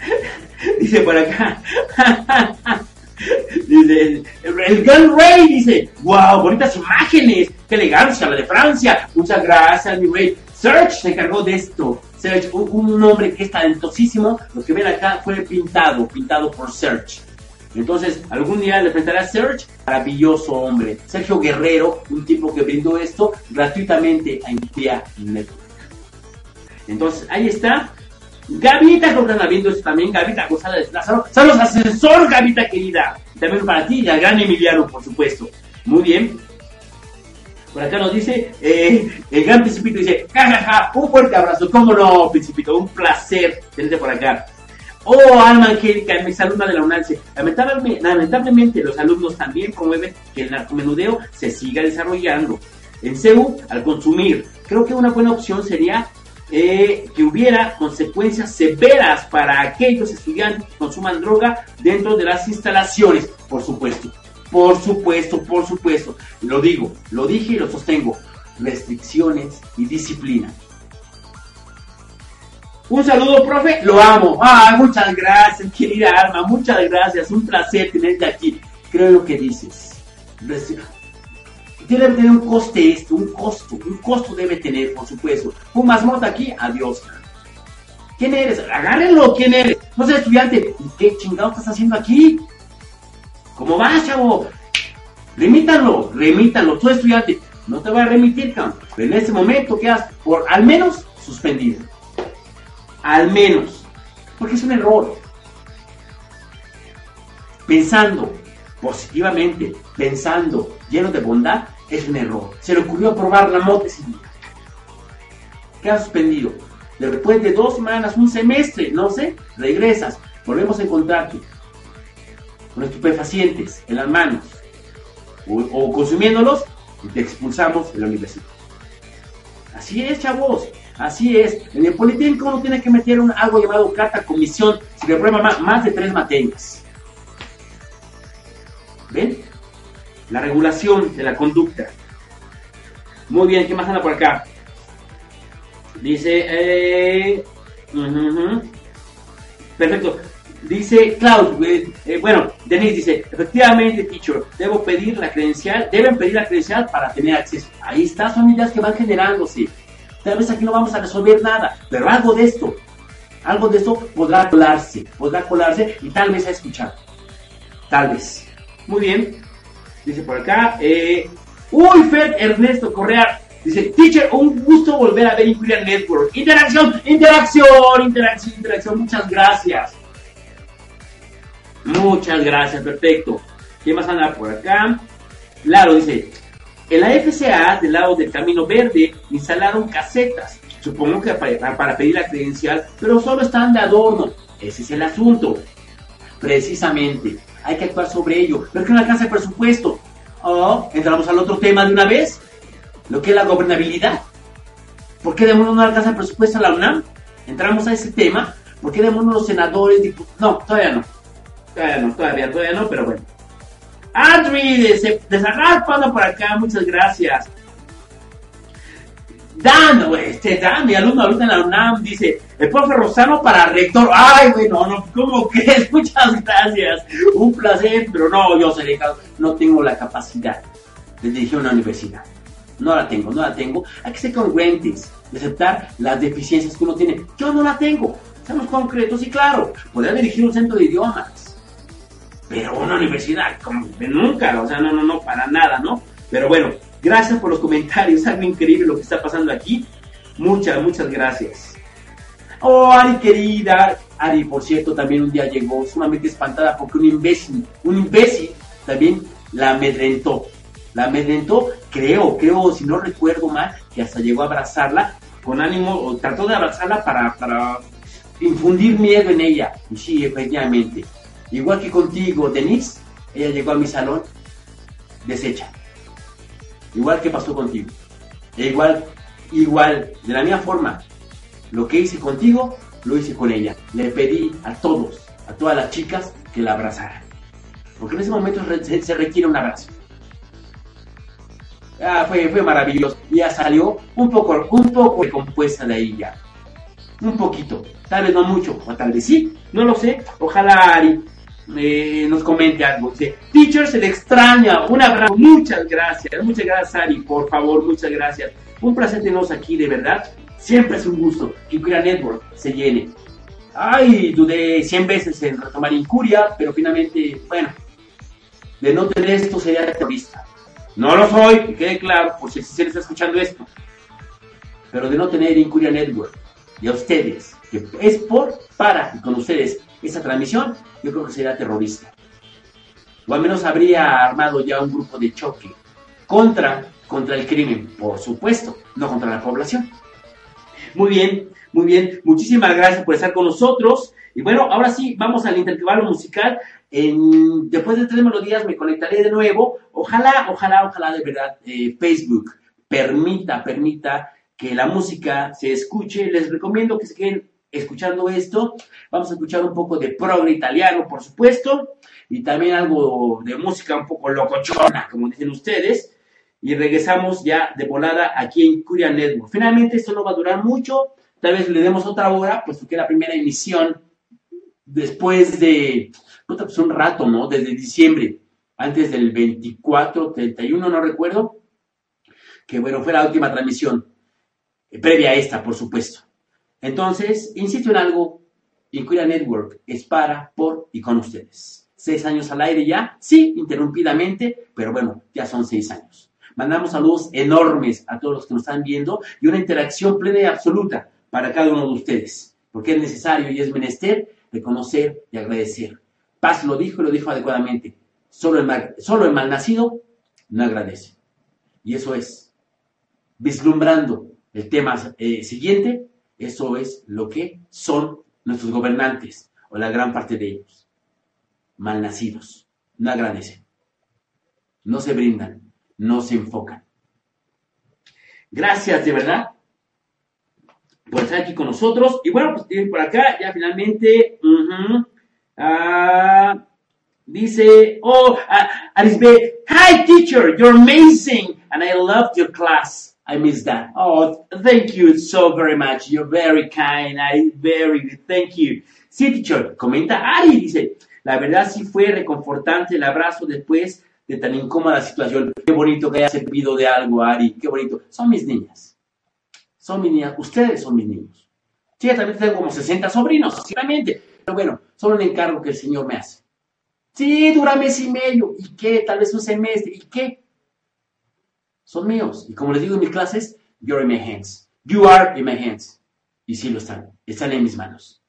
dice por acá, dice, el, Gun Ray dice, wow, bonitas imágenes, qué elegancia, la de Francia, muchas gracias, mi rey. Search se encargó de esto. Search, un, hombre que es talentosísimo, lo que ven acá fue pintado, pintado por Search. Entonces, algún día le presentaré a Search, maravilloso hombre. Sergio Guerrero, un tipo que brindó esto gratuitamente a India Network. Entonces, ahí está. Gavita, creo que viendo esto también. Gavita González Lázaro. Saludos, asesor, Gavita querida. También para ti y al gran Emiliano, por supuesto. Muy bien. Por acá nos dice, eh, el gran Principito dice, jajaja, un fuerte abrazo. ¿Cómo no, Principito? Un placer tenerte por acá. Oh, Alma Angélica, mi alumna de la UNAM, lamentablemente, los alumnos también promueven que el narcomenudeo se siga desarrollando. En CEU, al consumir, creo que una buena opción sería eh, que hubiera consecuencias severas para aquellos estudiantes que consuman droga dentro de las instalaciones, por supuesto. Por supuesto, por supuesto. Lo digo, lo dije y lo sostengo. Restricciones y disciplina. Un saludo, profe, lo amo. Ah, muchas gracias, querida Alma, muchas gracias. Un placer tenerte aquí. Creo lo que dices. Debe tener un coste esto, un costo, un costo debe tener, por supuesto. Un mota aquí, adiós. ¿Quién eres? Agárrenlo, ¿quién eres? No sé, estudiante, ¿qué chingado estás haciendo aquí? ¿Cómo vas, chavo? Remítanlo, remítanlo. Tú, estudiante, no te voy a remitir, campo. Pero en ese momento quedas por al menos suspendido. Al menos. Porque es un error. Pensando positivamente, pensando lleno de bondad, es un error. Se le ocurrió probar la moto ese día. Queda suspendido. Después de dos semanas, un semestre, no sé, regresas. Volvemos a encontrarte con estupefacientes en las manos o, consumiéndolos y te expulsamos de la universidad. Así es, chavos. Así es. En el Politécnico uno tiene que meter un, algo llamado carta comisión si le prueba más, de tres materias. ¿Ven? La regulación de la conducta. Muy bien, ¿qué más anda por acá? Dice, eh, perfecto. Dice Cloud, eh, eh, bueno, Denise dice, efectivamente, teacher, debo pedir la credencial, deben pedir la credencial para tener acceso. Ahí está, son ideas que van generándose. Tal vez aquí no vamos a resolver nada, pero algo de esto, algo de esto podrá colarse, podrá colarse y tal vez a escuchar. Tal vez. Muy bien. Dice por acá, eh, uy, Fed Ernesto Correa, Dice, teacher, un gusto volver a ver Inquiria Network. Interacción, interacción, interacción, interacción. Muchas gracias. Muchas gracias, perfecto. ¿Qué más anda por acá? Claro, dice, en la FCA, del lado del Camino Verde, instalaron casetas. Supongo que para, para pedir la credencial, pero solo están de adorno. Ese es el asunto. Precisamente, hay que actuar sobre ello. Pero que no alcanza el presupuesto. Oh, entramos al otro tema de una vez. Lo que es la gobernabilidad. ¿Por qué demonios no alcanza el presupuesto a la UNAM? Entramos a ese tema. ¿Por qué demonios los senadores, diputados? No, todavía no. Todavía no, todavía, todavía no, pero bueno. Adri de, por acá, muchas gracias. Dan, este Dan, mi alumno ahorita en la UNAM, dice, el profe Rosano para rector. Ay, güey, no, no, ¿cómo crees? Muchas gracias. Un placer, pero no, yo seré, no tengo la capacidad de dirigir una universidad. No la tengo, no la tengo. Hay que ser congruentes, de aceptar las deficiencias que uno tiene. Yo no la tengo. Seamos concretos y claro, podría dirigir un centro de idiomas pero una universidad, como nunca, o sea, no, no, no, para nada, ¿no? Pero bueno, gracias por los comentarios, algo increíble lo que está pasando aquí. Muchas, muchas gracias. Oh, Ari querida, Ari, por cierto, también un día llegó sumamente espantada porque un imbécil, un imbécil también la amedrentó. La amedrentó, creo, creo, si no recuerdo mal, que hasta llegó a abrazarla con ánimo, o trató de abrazarla para, para infundir miedo en ella. Sí, efectivamente, Igual que contigo, Denise, ella llegó a mi salón deshecha. Igual que pasó contigo. E igual, igual, de la misma forma, lo que hice contigo, lo hice con ella. Le pedí a todos, a todas las chicas, que la abrazaran. Porque en ese momento se requiere un abrazo. Ah, fue, fue maravilloso. Ya salió un poco, un poco compuesta de ahí ya. Un poquito. Tal vez no mucho, o tal vez sí. No lo sé. Ojalá Ari eh, nos comente algo. Dice, teacher se le extraña, un abrazo, muchas gracias, muchas gracias Ari, por favor, muchas gracias. Un placer tenernos aquí, de verdad. Siempre es un gusto que Incuria Network se llene. Ay, dudé 100 veces en retomar Incuria, pero finalmente, bueno, de no tener esto sería terrorista. No lo soy, que quede claro, por si se está escuchando esto. Pero de no tener Incuria Network, a ustedes, que es por, para y con ustedes esa transmisión, yo creo que sería terrorista. O al menos habría armado ya un grupo de choque contra, contra el crimen, por supuesto, no contra la población. Muy bien, muy bien. Muchísimas gracias por estar con nosotros. Y bueno, ahora sí, vamos al intervalo musical. Después de tres melodías me conectaré de nuevo. Ojalá, ojalá, ojalá de verdad eh, Facebook permita, permita que la música se escuche. Les recomiendo que se queden escuchando esto. Vamos a escuchar un poco de progre italiano, por supuesto, y también algo de música un poco locochona, como dicen ustedes. Y regresamos ya de volada aquí en Curia Network. Finalmente, esto no va a durar mucho, tal vez le demos otra hora, puesto que la primera emisión después de, pues un rato, ¿no? Desde diciembre, antes del 24, 31, no recuerdo, que bueno, fue la última transmisión, eh, previa a esta, por supuesto. Entonces, insisto en algo, Incuria Network es para, por y con ustedes. Seis años al aire ya, sí, interrumpidamente, pero bueno, ya son seis años. Mandamos saludos enormes a todos los que nos están viendo y una interacción plena y absoluta para cada uno de ustedes, porque es necesario y es menester reconocer y agradecer. Paz lo dijo y lo dijo adecuadamente. Solo el, mal, solo el malnacido no agradece. Y eso es, vislumbrando el tema eh, siguiente, eso es lo que son nuestros gobernantes, o la gran parte de ellos. Malnacidos, no agradecen, no se brindan, no se enfocan. Gracias de verdad por estar aquí con nosotros. Y bueno, pues por acá ya finalmente. Uh, dice, oh, uh, Arisbe, hi teacher, you're amazing and I loved your class. I miss that. Oh, thank you so very much. You're very kind. I very thank you. Sí, teacher, comenta Ari, dice, la verdad sí fue reconfortante el abrazo después de tan incómoda situación. Qué bonito que haya servido de algo, Ari. Qué bonito. Son mis niñas. Son mis niñas. Ustedes son mis niños. Sí, también tengo como 60 sobrinos, sinceramente. Pero bueno, son un encargo que el Señor me hace. Sí, dura mes y medio. ¿Y qué? Tal vez un semestre. ¿Y qué? Son míos. Y como les digo en mis clases, you're in my hands. You are in my hands. Y sí lo están. Están en mis manos.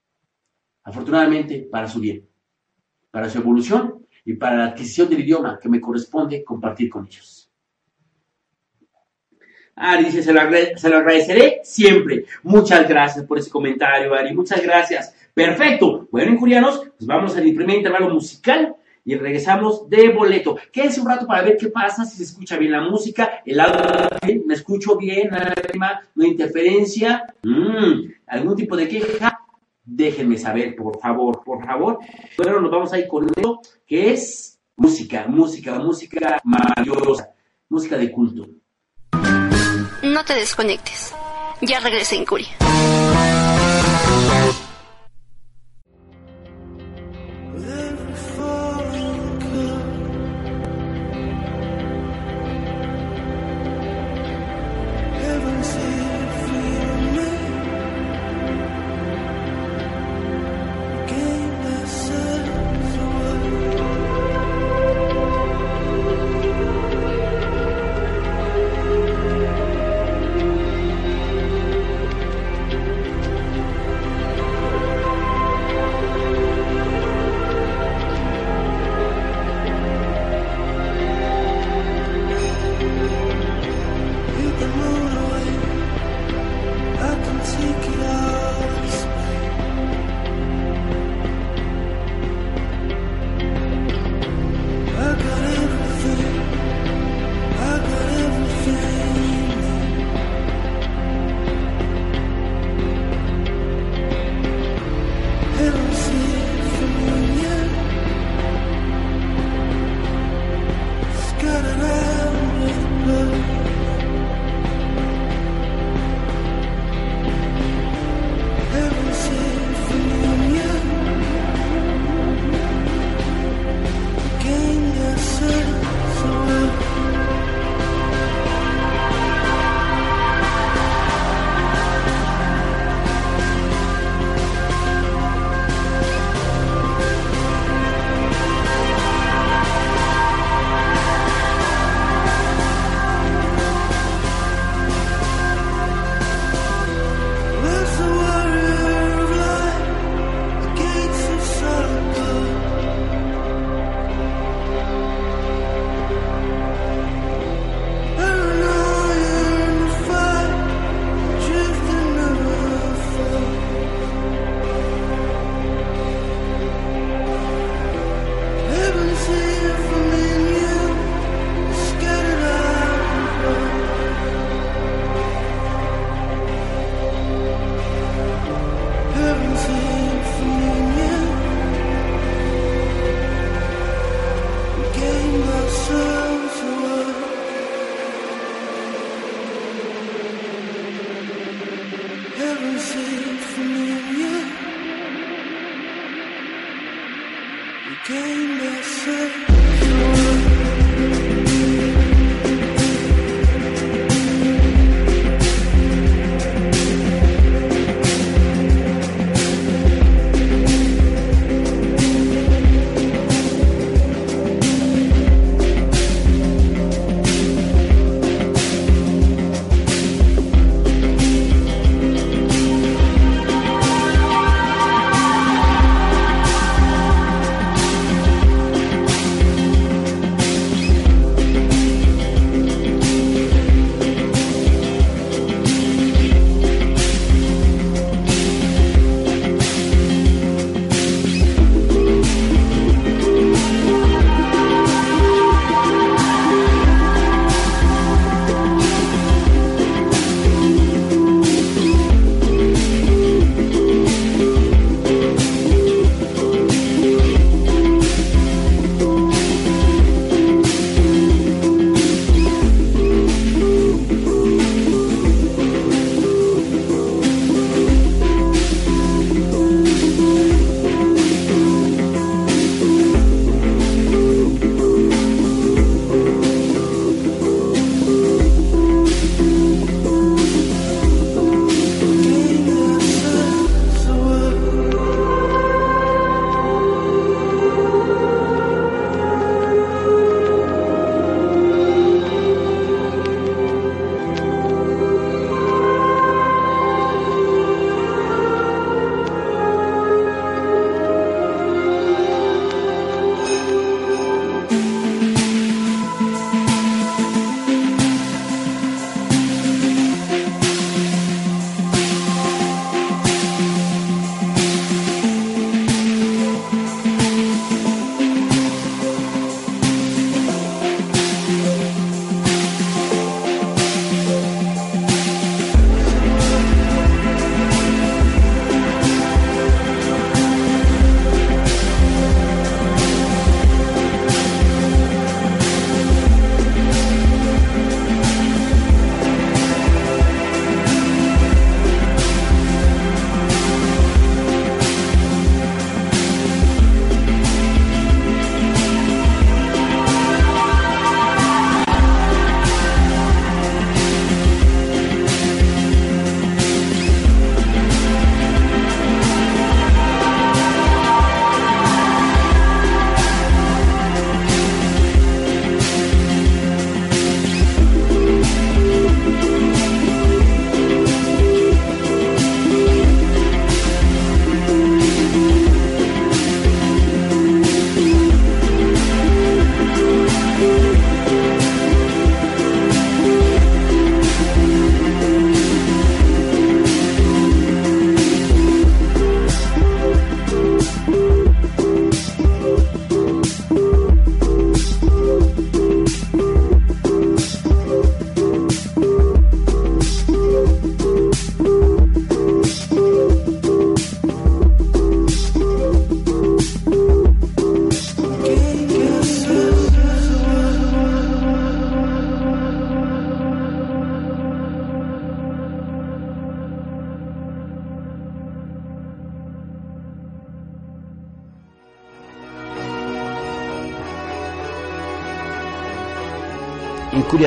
Afortunadamente, para su bien. Para su evolución y para la adquisición del idioma que me corresponde compartir con ellos. Ari dice, se lo, agradeceré siempre. Muchas gracias por ese comentario, Ari. Muchas gracias. Perfecto. Bueno, incurianos, pues vamos al primer intervalo musical y regresamos de boleto. Quédense un rato para ver qué pasa, si se escucha bien la música, el audio, me escucho bien, no hay interferencia, mm, algún tipo de queja, déjenme saber, por favor, por favor. Bueno, nos vamos a ir con esto, que es música, música, música maravillosa, música de culto. No te desconectes. Ya regresé en Curia.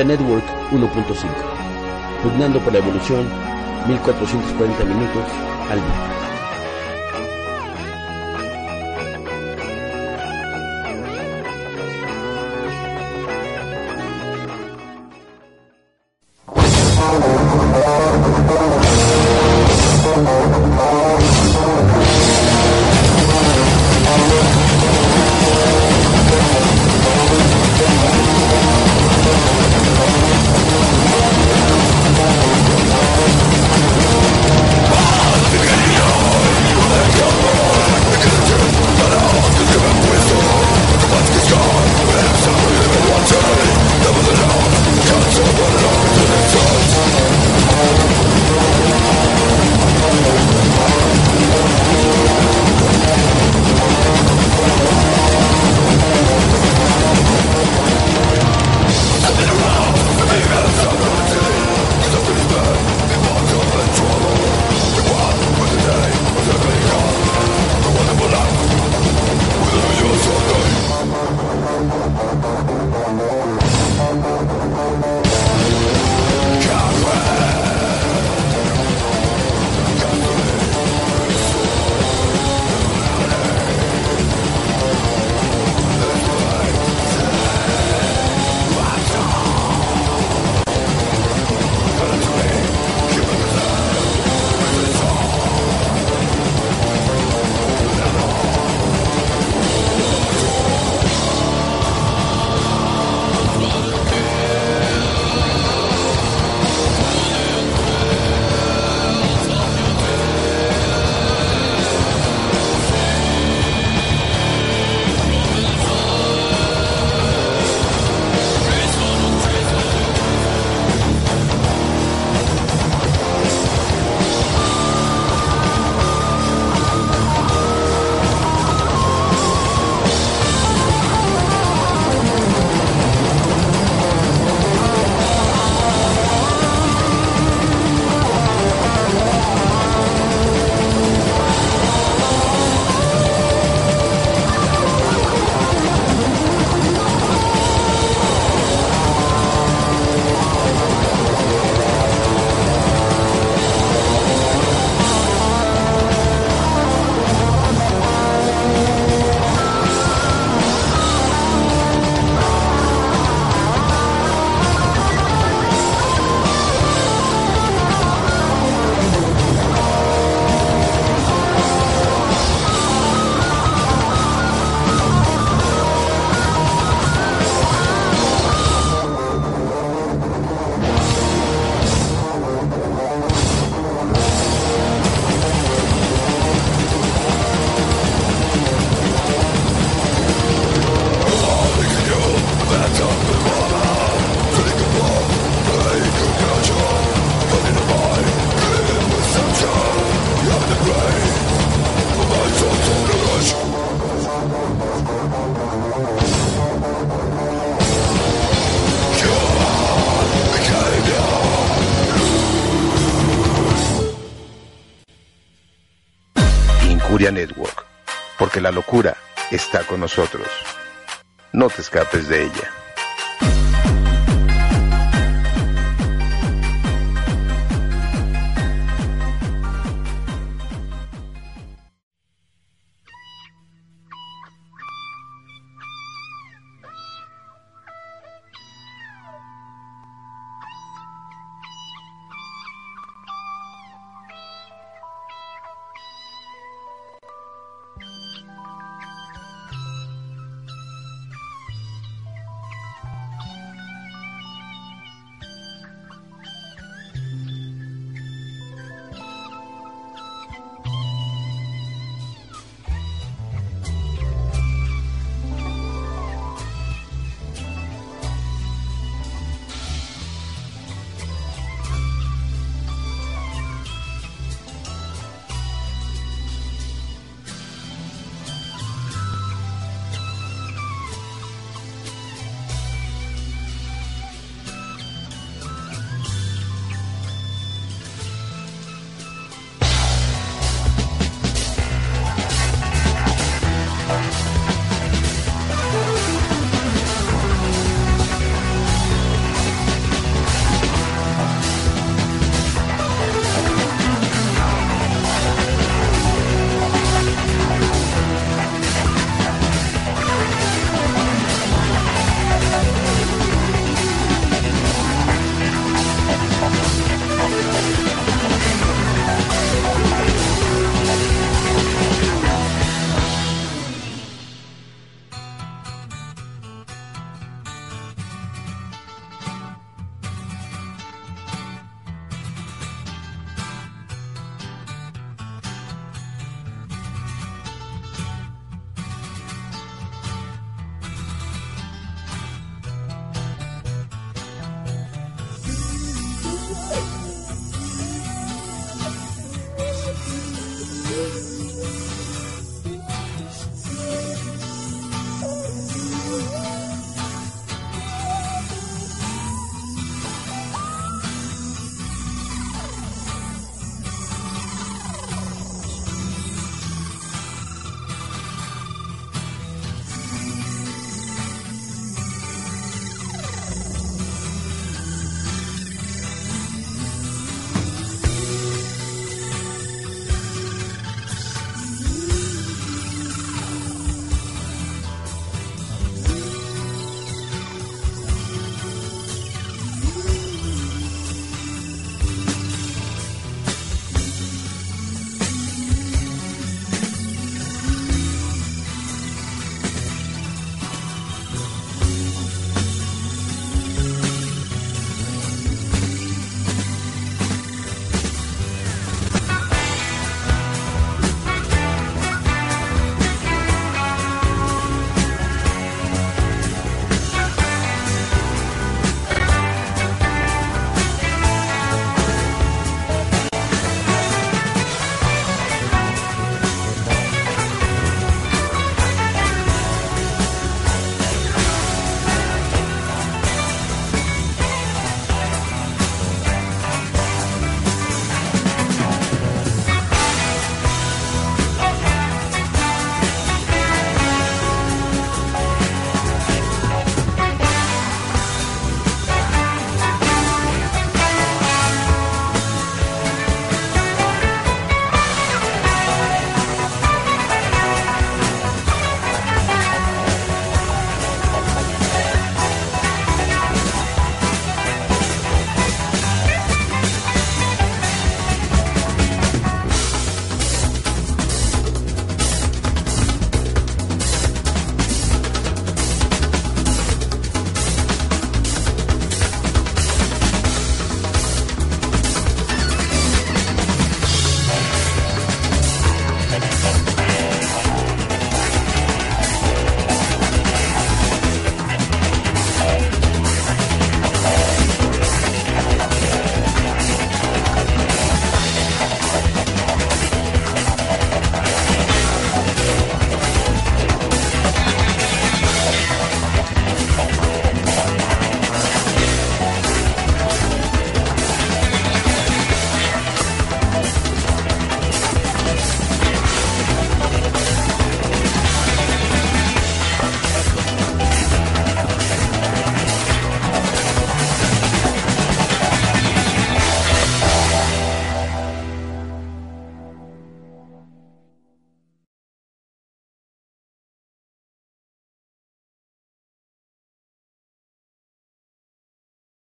Network 1.5. Pugnando por la evolución, 1440 minutos al día. Locura está con nosotros. No te escapes de ella.